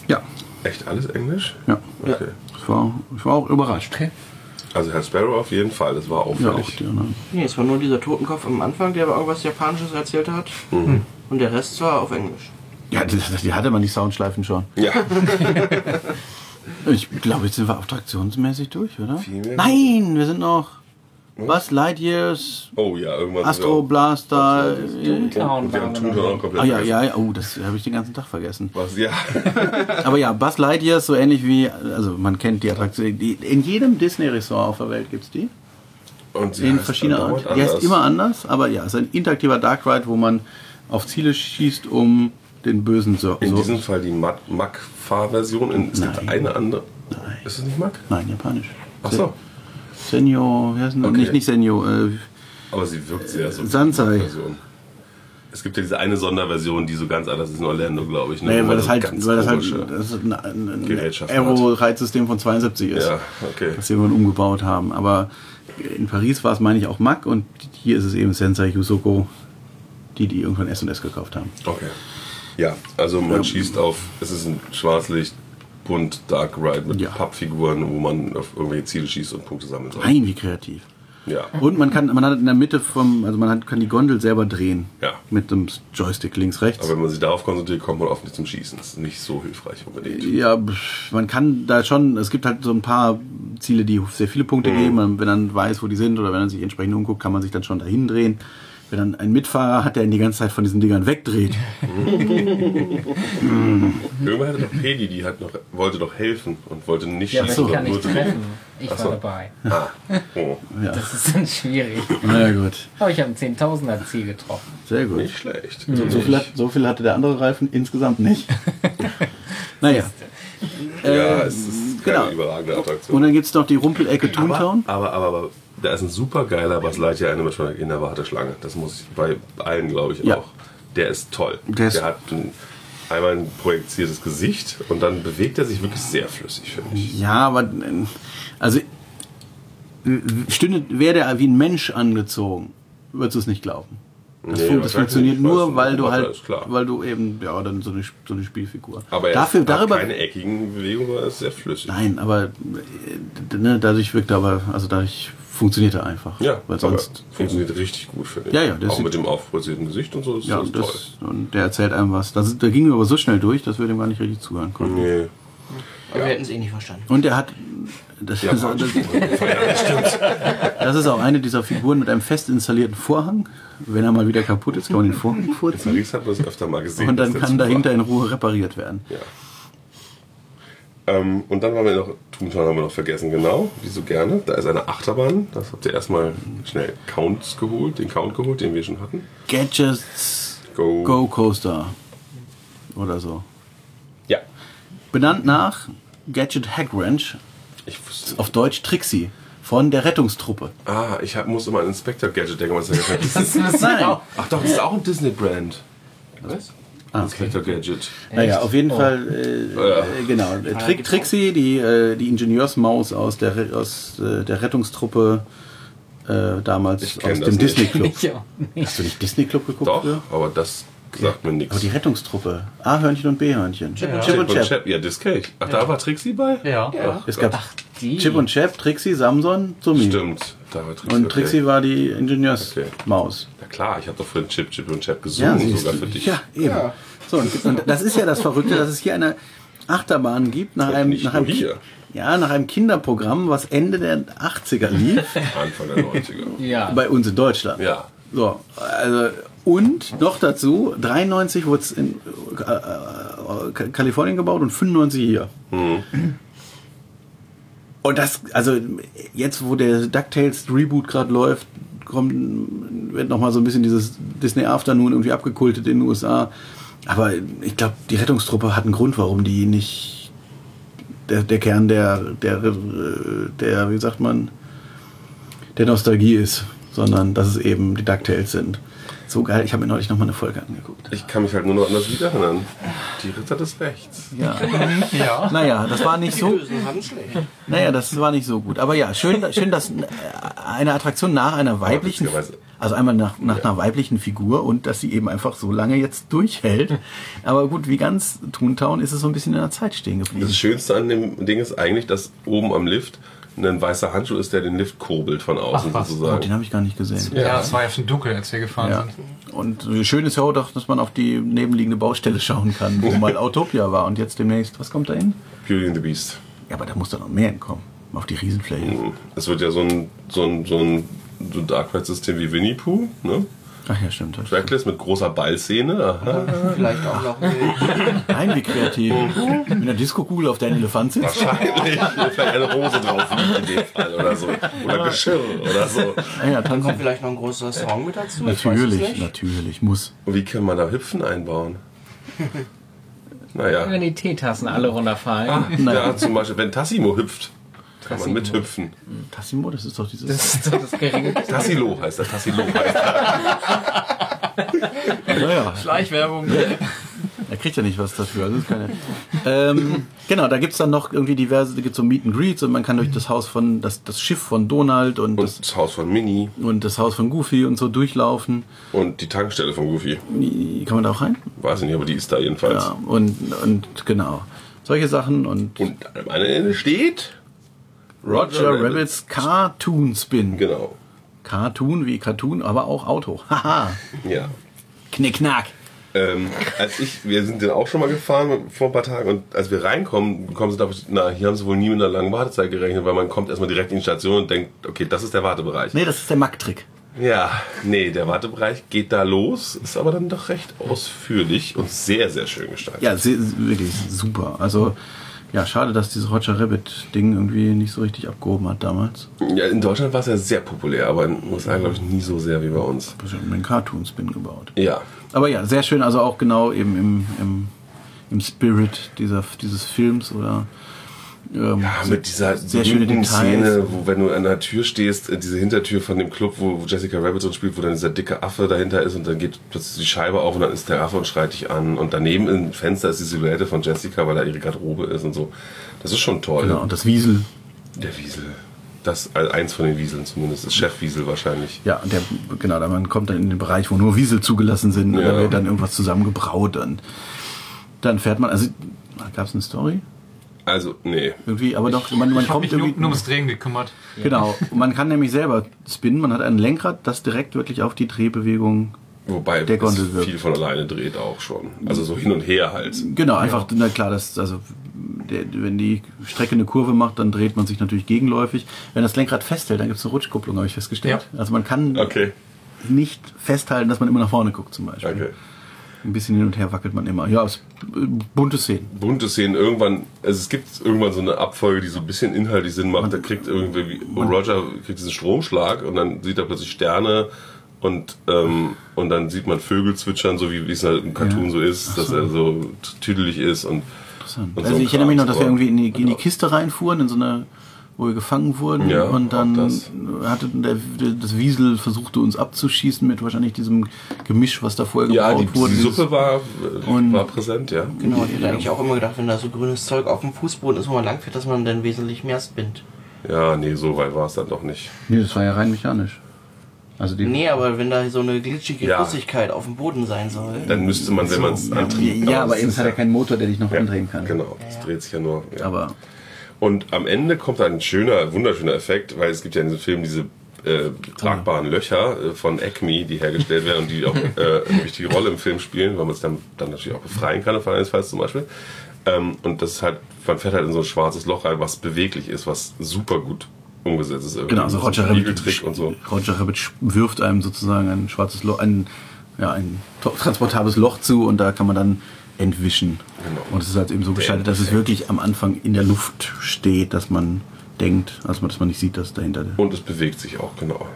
Ja, Echt alles Englisch? ja. Okay. Ich war, ich war auch überrascht. Also Herr Sparrow auf jeden Fall, das war Ja, auffällig. auch die anderen. Nee, es war nur dieser Totenkopf am Anfang, der aber irgendwas Japanisches erzählt hat. Und der Rest war auf Englisch. Ja, die, hatte man die Soundschleifen schon. ja. Ich glaube, jetzt sind wir attraktionsmäßig durch, oder? Viel mehr? Nein, wir sind noch. Was? Lightyears, Oh ja, irgendwann. Astro Blaster. äh, Toontown Und wir haben Toontown komplett Ah ja, ja, ja, oh, das habe ich den ganzen Tag vergessen. Was? Ja. Aber ja, Buzz Lightyear so ähnlich wie, also man kennt die Attraktion. Die, in jedem Disney-Ressort auf der Welt gibt es die. Und sie In andauernd Arten. Die heißt immer anders, aber ja, es ist ein interaktiver Dark Ride, wo man auf Ziele schießt, um den Bösen zu. In so- diesem Fall die Mac-Fahrversion. Es gibt eine andere. Nein. Ist es nicht Mac? Nein, japanisch. Ach so. Senyo, wie heißt denn? Okay. Nicht, nicht Senyo, äh, Aber sie wirkt sehr so. Sansei. Mac-Version. Es gibt ja diese eine Sonderversion, die so ganz anders ist in Orlando, glaube ich. Ne? nee, Wo weil das so halt, weil das halt das ist ein, ein, Aero-Reitsystem von 72 ist. Ja, okay. Das irgendwann umgebaut haben. Aber in Paris war es, meine ich, auch Mack und hier ist es eben Sensei Yusoko, die die irgendwann S&S gekauft haben. Okay. Ja, also man schießt auf, es ist ein Schwarzlicht, bunt, Dark Ride mit Ja. Pappfiguren, wo man auf irgendwelche Ziele schießt und Punkte sammeln soll. Nein, wie kreativ. Ja. Und man kann, man hat in der Mitte vom, also man hat, kann die Gondel selber drehen. Ja. Mit dem Joystick links, rechts. Aber wenn man sich darauf konzentriert, kommt man oft nicht zum Schießen. Das ist nicht so hilfreich unbedingt. ja, man kann da schon, es gibt halt so ein paar Ziele, die sehr viele Punkte geben. Und Wenn man weiß, wo die sind oder wenn man sich entsprechend umguckt, kann man sich dann schon dahin drehen. Wenn dann ein Mitfahrer hat, der ihn die ganze Zeit von diesen Dingern wegdreht. Irgendwann hatte doch Pedi, die hat noch, wollte doch helfen und wollte nicht Ja, aber schießen, ich kann nicht treffen. Ich Ach so. war dabei. Ah, oh, Ja, Das ist dann schwierig. na ja, gut. Aber ich habe ein 10.000er Ziel getroffen. Sehr gut. nicht schlecht. So, so, viel hat, so viel hatte der andere Reifen insgesamt nicht. naja. Ja, Äh, es ist keine genau. überragende Attraktion. Und dann gibt es noch die Rumpelecke Toontown. Aber, aber, aber, da ist ein super geiler Buzz Lightyear Animatronic in der Warteschlange. Das muss ich bei allen, glaube ich, Ja. auch. Der ist toll. Der ist- hat ein, einmal ein projiziertes Gesicht und dann bewegt er sich wirklich sehr flüssig, finde ich. Ja, aber äh, also stünde, wäre der wie ein Mensch angezogen, würdest du es nicht glauben. Das, Nee, fun das funktioniert nicht, nur, weil du halt, ist, klar. weil du eben, ja, dann so eine, so eine Spielfigur. Aber er Dafür, hat darüber, keine eckigen Bewegungen, er ist sehr flüssig. nein, aber äh, ne, dadurch wirkt er aber, also dadurch funktioniert er einfach. Ja, weil aber sonst funktioniert richtig gut, finde ich. Ja, ja, das Auch mit dem aufprojizierten Gesicht und so, das ja, ist toll. das, und der erzählt einem was. Das, da ging mir aber so schnell durch, dass wir dem gar nicht richtig zuhören konnten. Nee. Aber wir hätten es eh nicht verstanden. Und er hat. Das, Ja, ist, das, das ist auch eine dieser Figuren mit einem fest installierten Vorhang. Wenn er mal wieder kaputt ist, kann man den Vorhang In furzen. Paris hat man das öfter mal gesehen. Und dann kann dahinter war. in Ruhe repariert werden. Ja. Ähm, und dann waren wir noch, Toontown haben wir noch vergessen, genau, wie so gerne. Da ist eine Achterbahn. Das habt ihr erstmal schnell Counts geholt, den Count geholt, den wir schon hatten. Gadgets Go. Go Coaster. Oder so. Ja. Benannt nach Gadget Hack Ranch, Ich wusste. auf Deutsch Trixie, von der Rettungstruppe. Ah, ich hab, muss immer an Inspector Gadget denken. Was er gesagt hat. Das ist Nein. auch. Ach doch, das ist auch ein Disney-Brand. Was? Ah, okay. Inspector Gadget. Naja, auf jeden Oh. Fall, äh, Ja. äh, genau. Trick, Trixie, die, äh, die Ingenieursmaus aus der, aus, äh, der Rettungstruppe äh, damals aus das dem nicht. Disney Club. Hast du nicht Disney Club geguckt? Doch, früher? aber das sagt mir nichts. Aber die Rettungstruppe. A-Hörnchen und B-Hörnchen. Chip, Ja. Chip und Chap. Ja, das kenn ich. Ach, da war Trixie bei? Ja. Ach, Es gab Die. Chip und Chap, Trixie, Samson, Summi. Stimmt. Da war Trixie. Und okay. Trixie war die Ingenieursmaus. Ja klar, ich habe doch vorhin Chip, Chip und Chap Ja, gesungen, siehst sogar du. für dich. Ja, eben. So, und, und das ist ja das Verrückte, dass es hier eine Achterbahn gibt nach einem, nach einem, hier. ja, nach einem Kinderprogramm, was Ende der 80er lief, Anfang der 90er. Ja. bei uns in Deutschland. Ja. So, also, und noch dazu, 93 wurde es in äh, äh, Kalifornien gebaut und 95 hier. Und das, also jetzt, wo der DuckTales Reboot gerade läuft, kommt, wird nochmal so ein bisschen dieses Disney Afternoon irgendwie abgekultet in den USA. Aber ich glaube, die Rettungstruppe hat einen Grund, warum die nicht der, der Kern der, der, äh, der, wie sagt man, der Nostalgie ist, sondern dass es eben die DuckTales sind. So geil, ich habe mir neulich nochmal eine Folge angeguckt. Ich kann mich halt nur noch an das Lied erinnern. Die Ritter des Rechts. Ja. Ja. Naja, das war nicht so. Naja, das war nicht so gut. Aber ja, schön, schön dass eine Attraktion nach einer weiblichen, also einmal nach, nach einer weiblichen Figur und dass sie eben einfach so lange jetzt durchhält. Aber gut, wie ganz Toontown ist es so ein bisschen in der Zeit stehen geblieben. Das Schönste an dem Ding ist eigentlich, dass oben am Lift ein weißer Handschuh ist, der den Lift kurbelt von außen Ach, was. Oh, den sozusagen. habe ich gar nicht gesehen. Ja, es war ja schon dunkel, als wir gefahren Ja. sind. Und schön ist ja auch doch, dass man auf die nebenliegende Baustelle schauen kann, wo mal Autopia war und jetzt demnächst, was kommt da hin? Beauty and the Beast. Ja, aber da muss doch noch mehr hinkommen. Auf die Riesenfläche. Es wird ja so ein, so ein, so ein, so ein Dark Ride-System wie Winnie Pooh, ne? Ach ja, stimmt. das- Trackless mit großer Ballszene. Aha. Vielleicht auch noch. Nein, wie kreativ. Mit einer Disco-Kugel auf deinen Elefant sitzt. Wahrscheinlich. Vielleicht eine Hose drauf liegt in dem Fall oder so. Oder Geschirr oder so. Ah ja, Dann kommt vielleicht noch ein großer Song mit dazu. Natürlich, nicht. natürlich, muss. Und wie kann man da Hüpfen einbauen? Naja. Wenn die Teetassen alle runterfallen. Ja, zum Beispiel, wenn Tassimo hüpft, kann man Tassimo. mithüpfen. Tassimo, das ist doch dieses. Das ist so das geringe. Tassilo heißt er, Tassilo heißt er. naja, Schleichwerbung. er kriegt ja nicht was dafür. Also ist keine, ähm, genau, da gibt's dann noch irgendwie diverse, da gibt's so Meet and Greets und man kann durch das Haus von, das, das Schiff von Donald und, Und das, das Haus von Minnie und das Haus von Goofy und so durchlaufen. und die Tankstelle von Goofy. Kann man da auch rein? Weiß ich nicht, aber die ist da jedenfalls. Ja, und, und genau. Solche Sachen und Und am anderen Ende steht Roger Rabbits Cartoon Spin. Genau. Cartoon wie Cartoon, aber auch Auto. Haha. Ja. Knickknack. Ähm, als ich, wir sind den auch schon mal gefahren vor ein paar Tagen und als wir reinkommen, kommen sie da, na, hier haben sie wohl nie mit einer langen Wartezeit gerechnet, weil man kommt erstmal direkt in die Station und denkt, okay, das ist der Wartebereich. Nee, das ist der Mack-Trick. Ja, nee, der Wartebereich geht da los, ist aber dann doch recht ausführlich und sehr, sehr schön gestaltet. Ja, sehr, wirklich super. Also, ja, schade, dass dieses Roger Rabbit-Ding irgendwie nicht so richtig abgehoben hat damals. Ja, in Deutschland war es ja sehr populär, aber in den USA, glaube ich, nie so sehr wie bei uns. Ich habe einen Cartoon-Spin gebaut. Ja. Aber ja, sehr schön, also auch genau eben im, im, im Spirit dieser, dieses Films oder. Ähm, Ja, mit dieser sehr schöne berühmten Details. Szene, wo wenn du an der Tür stehst, äh, diese Hintertür von dem Club, wo Jessica Rabbit drin spielt, wo dann dieser dicke Affe dahinter ist und dann geht plötzlich die Scheibe auf und dann ist der Affe und schreit dich an und daneben im Fenster ist die Silhouette von Jessica, weil da ihre Garderobe ist und so. Das ist schon toll. Genau, und das Wiesel. Der Wiesel. Das also eins von den Wieseln zumindest, das Chefwiesel wahrscheinlich. Ja, und der, genau, da man kommt dann in den Bereich, wo nur Wiesel zugelassen sind, Ja. da wird dann irgendwas zusammengebraut und dann fährt man, also gab es eine Story? Also, nee. Irgendwie, aber doch, man, man Ich kommt mich nur, irgendwie. nur ums Drehen gekümmert. Genau, man kann nämlich selber spinnen, man hat ein Lenkrad, das direkt wirklich auf die Drehbewegung. Wobei Der Gondel wirkt. viel von alleine dreht auch schon. Also so hin und her halt. Genau, einfach, na klar, das, also der, wenn die Strecke eine Kurve macht, dann dreht man sich natürlich gegenläufig. Wenn das Lenkrad festhält, dann gibt es eine Rutschkupplung, habe ich festgestellt. Also man kann Okay, nicht festhalten, dass man immer nach vorne guckt zum Beispiel. okay. Ein bisschen hin und her wackelt man immer. Ja, es äh, bunte Szenen. bunte Szenen irgendwann, also es gibt irgendwann so eine Abfolge, die so ein bisschen inhaltlich Sinn macht. Da kriegt irgendwie Roger kriegt diesen Stromschlag und dann sieht er plötzlich Sterne und ähm, und dann sieht man Vögel zwitschern, so wie es halt im Cartoon so ist, dass er so tüdelig ist und, Interessant. und Also so ich erinnere mich noch, dass wir irgendwie in die, in die Kiste reinfuhren, in so eine, wo wir gefangen wurden. Ja, und dann das. hatte der, der, das Wiesel versuchte uns abzuschießen mit wahrscheinlich diesem Gemisch, was da vorher ja, die, gebraut wurde. die Suppe war äh, Und- war präsent, ja. Genau, ich hätte eigentlich auch immer gedacht, wenn da so grünes Zeug auf dem Fußboden ist, wo man langfährt, dass man dann wesentlich mehr spinnt. Ja, nee, so weit war es dann doch nicht. Nee, das war ja rein mechanisch. Also die, Nee, aber wenn da so eine glitschige Ja. Flüssigkeit auf dem Boden sein soll. Dann müsste man, wenn man es antrieb. ja, aber eben hat ja keinen Motor, der dich noch ja, andrehen kann. Genau, es dreht sich ja nur. Ja. Aber Und am Ende kommt ein schöner, wunderschöner Effekt, weil es gibt ja in diesem Film diese äh, tragbaren Löcher äh, von Acme, die hergestellt werden und die auch äh, eine wichtige Rolle im Film spielen, weil man es dann, dann natürlich auch befreien kann, auf Falls zum Beispiel. Ähm, und das ist halt, man fährt halt in so ein schwarzes Loch rein, was beweglich ist, was super gut umgesetzt ist. genau, also Roger Rabbit, und so. Roger Rabbit wirft einem sozusagen ein schwarzes Loch, ein, ja, ein transportables Loch zu und da kann man dann entwischen. Genau. Und es ist halt eben so gestaltet, dass es wirklich am Anfang in der Luft steht, dass man denkt, also dass man nicht sieht, dass dahinter Und es bewegt sich auch, genau.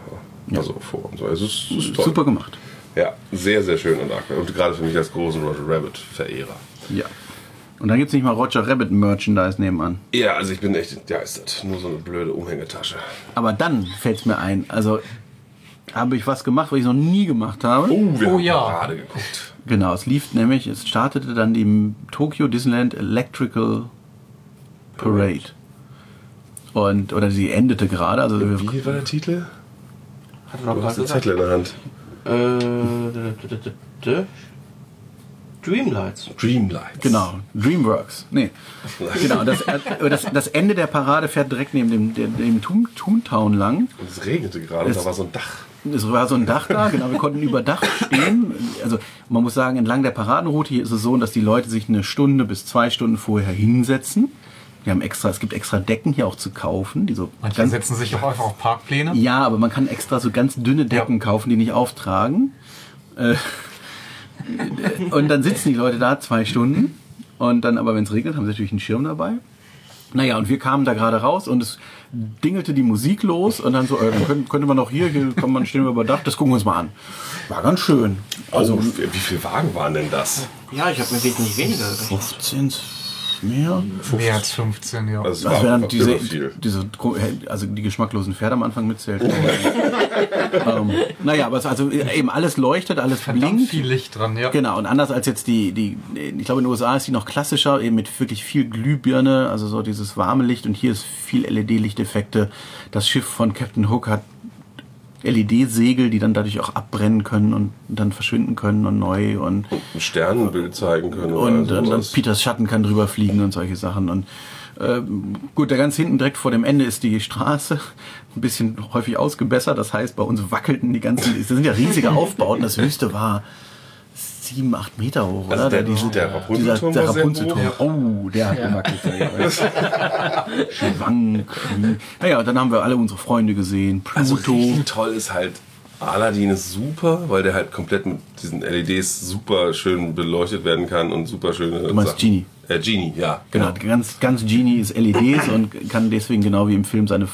Also vor und so. Also es ist, es ist toll. super gemacht. Ja, sehr, sehr schön und arg. Und gerade für mich als großen Roger Rabbit-Verehrer. Ja. Und dann gibt es nicht mal Roger Rabbit Merchandise nebenan. Ja, also ich bin echt entgeistert. Nur so eine blöde Umhängetasche. Aber dann fällt es mir ein, also habe ich was gemacht, was ich noch nie gemacht habe. Oh, wir Oh haben ja. gerade geguckt. Genau, es lief nämlich, es startete dann die Tokyo Disneyland Electrical Parade. Und, oder sie endete gerade, also wir, Wie war der Titel? Hat er doch Du hast einen. Zettel in der Hand. Äh, Dreamlights. Dreamlights. genau, Dreamworks. Nee. Genau, das, das, das Ende der Parade fährt direkt neben dem, dem, dem Toon- Toontown lang. Und es regnete gerade und Es- da war so ein Dach. Es war so ein Dach da, genau, wir konnten über Dach stehen. Also man muss sagen, entlang der Paradenroute hier ist es so, dass die Leute sich eine Stunde bis zwei Stunden vorher hinsetzen. Wir haben extra, es gibt extra Decken hier auch zu kaufen, die so Manche ganz, setzen sich auch einfach auf Parkpläne. Ja, aber man kann extra so ganz dünne Decken Ja. kaufen, die nicht auftragen. Äh, und dann sitzen die Leute da zwei Stunden. Und dann aber, wenn es regnet, haben sie natürlich einen Schirm dabei. Naja, und wir kamen da gerade raus und es dingelte die Musik los und dann so, äh, dann könnte, könnte man auch hier, hier kann man stehen wir über Dach, das gucken wir uns mal an. War ganz schön. Also, wie wie viele Wagen waren denn das? Ja, ich habe mir wesentlich weniger gerechnet. 15 mehr? Mehr als 15, ja. Also, war wären diese, diese, also die geschmacklosen Pferde am Anfang mitzählt. ähm, naja, aber es, also eben alles leuchtet, alles Verdammt blinkt. viel Licht dran, ja. Genau, und anders als jetzt die, die, ich glaube in den USA ist die noch klassischer, eben mit wirklich viel Glühbirne, also so dieses warme Licht und hier ist viel LED-Lichteffekte. Das Schiff von Captain Hook hat LED-Segel, die dann dadurch auch abbrennen können und dann verschwinden können und neu und Ein Sternenbild zeigen können. oder und dann. Peters Schatten kann drüber fliegen und solche Sachen. Und ähm, gut, da ganz hinten direkt vor dem Ende ist die Straße ein bisschen häufig ausgebessert. Das heißt, bei uns wackelten die ganzen, das sind ja riesige Aufbauten. Das höchste war sieben, acht Meter hoch, Also oder? der- diese, der Rapunzelturm dieser, der sehr Rapunzelturm. Oh, der hat gewackelt. Schwank. Naja, und dann haben wir alle unsere Freunde gesehen. Pluto. Also toll ist halt, Aladdin ist super, weil der halt komplett mit diesen LEDs super schön beleuchtet werden kann und super schöne Du meinst Genie? Äh, Genie, ja. Genau, ganz, ganz Genie ist LEDs und kann deswegen genau wie im Film seine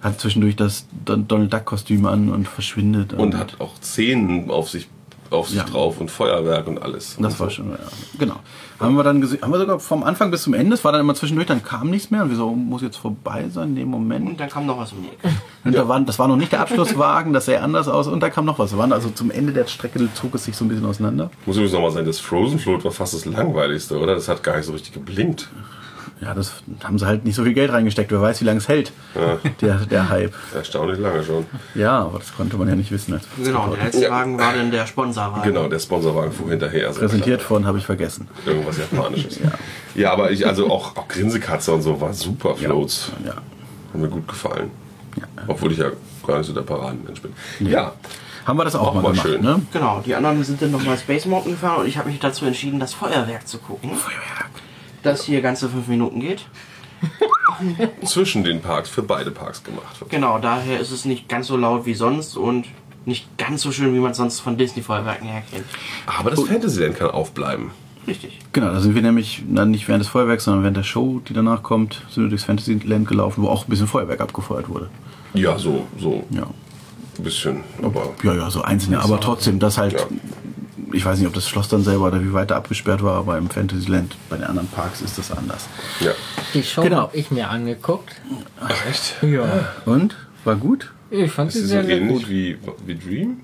hat zwischendurch das Don- Donald Duck Kostüm an und verschwindet Und hat auch Szenen auf sich, auf sich Ja. drauf und Feuerwerk und alles. das war schon ja, genau haben wir dann gesehen haben wir sogar vom Anfang bis zum Ende es war dann immer zwischendurch dann kam nichts mehr und wir so muss jetzt vorbei sein in dem Moment Und dann kam noch was um die Ecke. und da waren, das war noch nicht der Abschlusswagen das sah anders aus und da kam noch was da waren also zum Ende der Strecke zog es sich so ein bisschen auseinander Muss übrigens nochmal sagen, das Frozen Float war fast das langweiligste, oder? Das hat gar nicht so richtig geblinkt. Ja das haben sie halt nicht so viel Geld reingesteckt wer weiß wie lange es hält der der Hype Erstaunlich lange schon. ja aber das konnte man ja nicht wissen als Genau, der letzte Wagen war dann der Sponsorwagen. Genau, der Sponsorwagen fuhr hinterher. Also präsentiert von habe ich vergessen Irgendwas Japanisches. ja. aber ich, also auch, auch Grinsekatze und so war super Floats. ja Haben mir gut gefallen. Obwohl ich ja gar nicht so der Paradenmensch bin. Ja, haben wir das auch, Auch mal mal gemacht schön. ne Genau, die anderen sind dann nochmal Space Mountain gefahren und ich habe mich dazu entschieden, das Feuerwerk zu gucken. Feuerwerk das hier ganze fünf Minuten geht. Zwischen den Parks, für beide Parks gemacht wird. Genau, daher ist es nicht ganz so laut wie sonst und nicht ganz so schön, wie man es sonst von Disney-Feuerwerken her kennt. Aber das Fantasyland kann aufbleiben. Richtig. Genau, da sind wir nämlich dann nicht während des Feuerwerks, sondern während der Show, die danach kommt, sind wir durchs Fantasyland gelaufen, wo auch ein bisschen Feuerwerk abgefeuert wurde. Ja, so, so Ja. ein bisschen. Aber Ja, ja, so einzelne, aber trotzdem, das halt, Ja. Ich weiß nicht, ob das Schloss dann selber oder wie weit da abgesperrt war, aber im Fantasyland, bei den anderen Parks ist das anders. ja. Die Show Genau. habe ich mir angeguckt. Ach, echt? Ja. Und? War gut? Ich fand Ist sie sie so sehr, sehr ähnlich gut. wie, wie Dream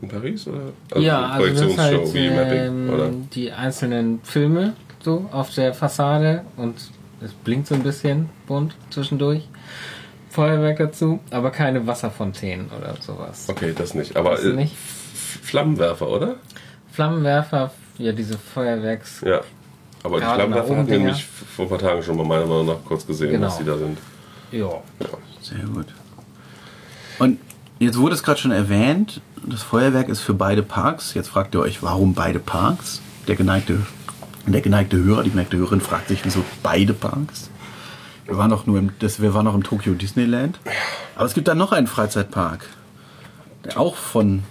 in Paris? Oder? ja, also das ist Projektionsshow halt wie Mapping, oder? ähm, die einzelnen Filme so auf der Fassade und es blinkt so ein bisschen bunt zwischendurch. Feuerwerk dazu, aber keine Wasserfontänen oder sowas. Okay, das nicht. Aber Das äh, nicht. Flammenwerfer, oder? Flammenwerfer, ja diese Feuerwerks. Ja. Aber die Flammenwerfer hatten wir nämlich vor ein paar Tagen schon mal meiner Meinung nach kurz gesehen, Genau. dass die da sind. Ja. Sehr gut. Und jetzt wurde es gerade schon erwähnt, das Feuerwerk ist für beide Parks. Jetzt fragt ihr euch, warum beide Parks? Der geneigte, der geneigte Hörer, die geneigte Hörerin fragt sich, wieso beide Parks? Wir waren noch nur im, das, wir waren noch im Tokyo Disneyland. Aber es gibt dann noch einen Freizeitpark. Der auch von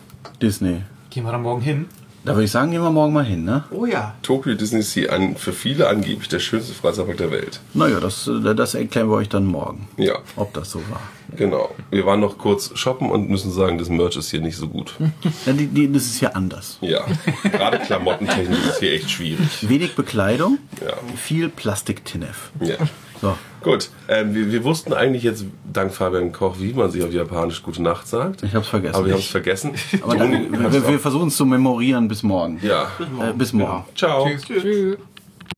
Disney. Gehen wir da morgen hin. Da würde ich sagen, gehen wir morgen mal hin, ne? Oh ja. Tokyo Disney Sea, an, für viele angeblich der schönste Freizeitpark der Welt. Naja, das, äh, das erklären wir euch dann morgen. Ja, Ob das so war. genau. Wir waren noch kurz shoppen und müssen sagen, das Merch ist hier nicht so gut. Ja, die, die, das ist ja anders. Ja, gerade klamottentechnisch ist hier echt schwierig. Wenig Bekleidung, Ja. viel Plastik-Tinnef. Ja. So, Gut, ähm, wir, wir wussten eigentlich jetzt dank Fabian Koch, wie man sich auf Japanisch Gute Nacht sagt. Ich hab's vergessen. Aber wir haben es Ich- vergessen. aber dann, wir, wir versuchen es zu memorieren bis morgen. ja. Äh, bis morgen. Ciao. Tschüss. Tschüss.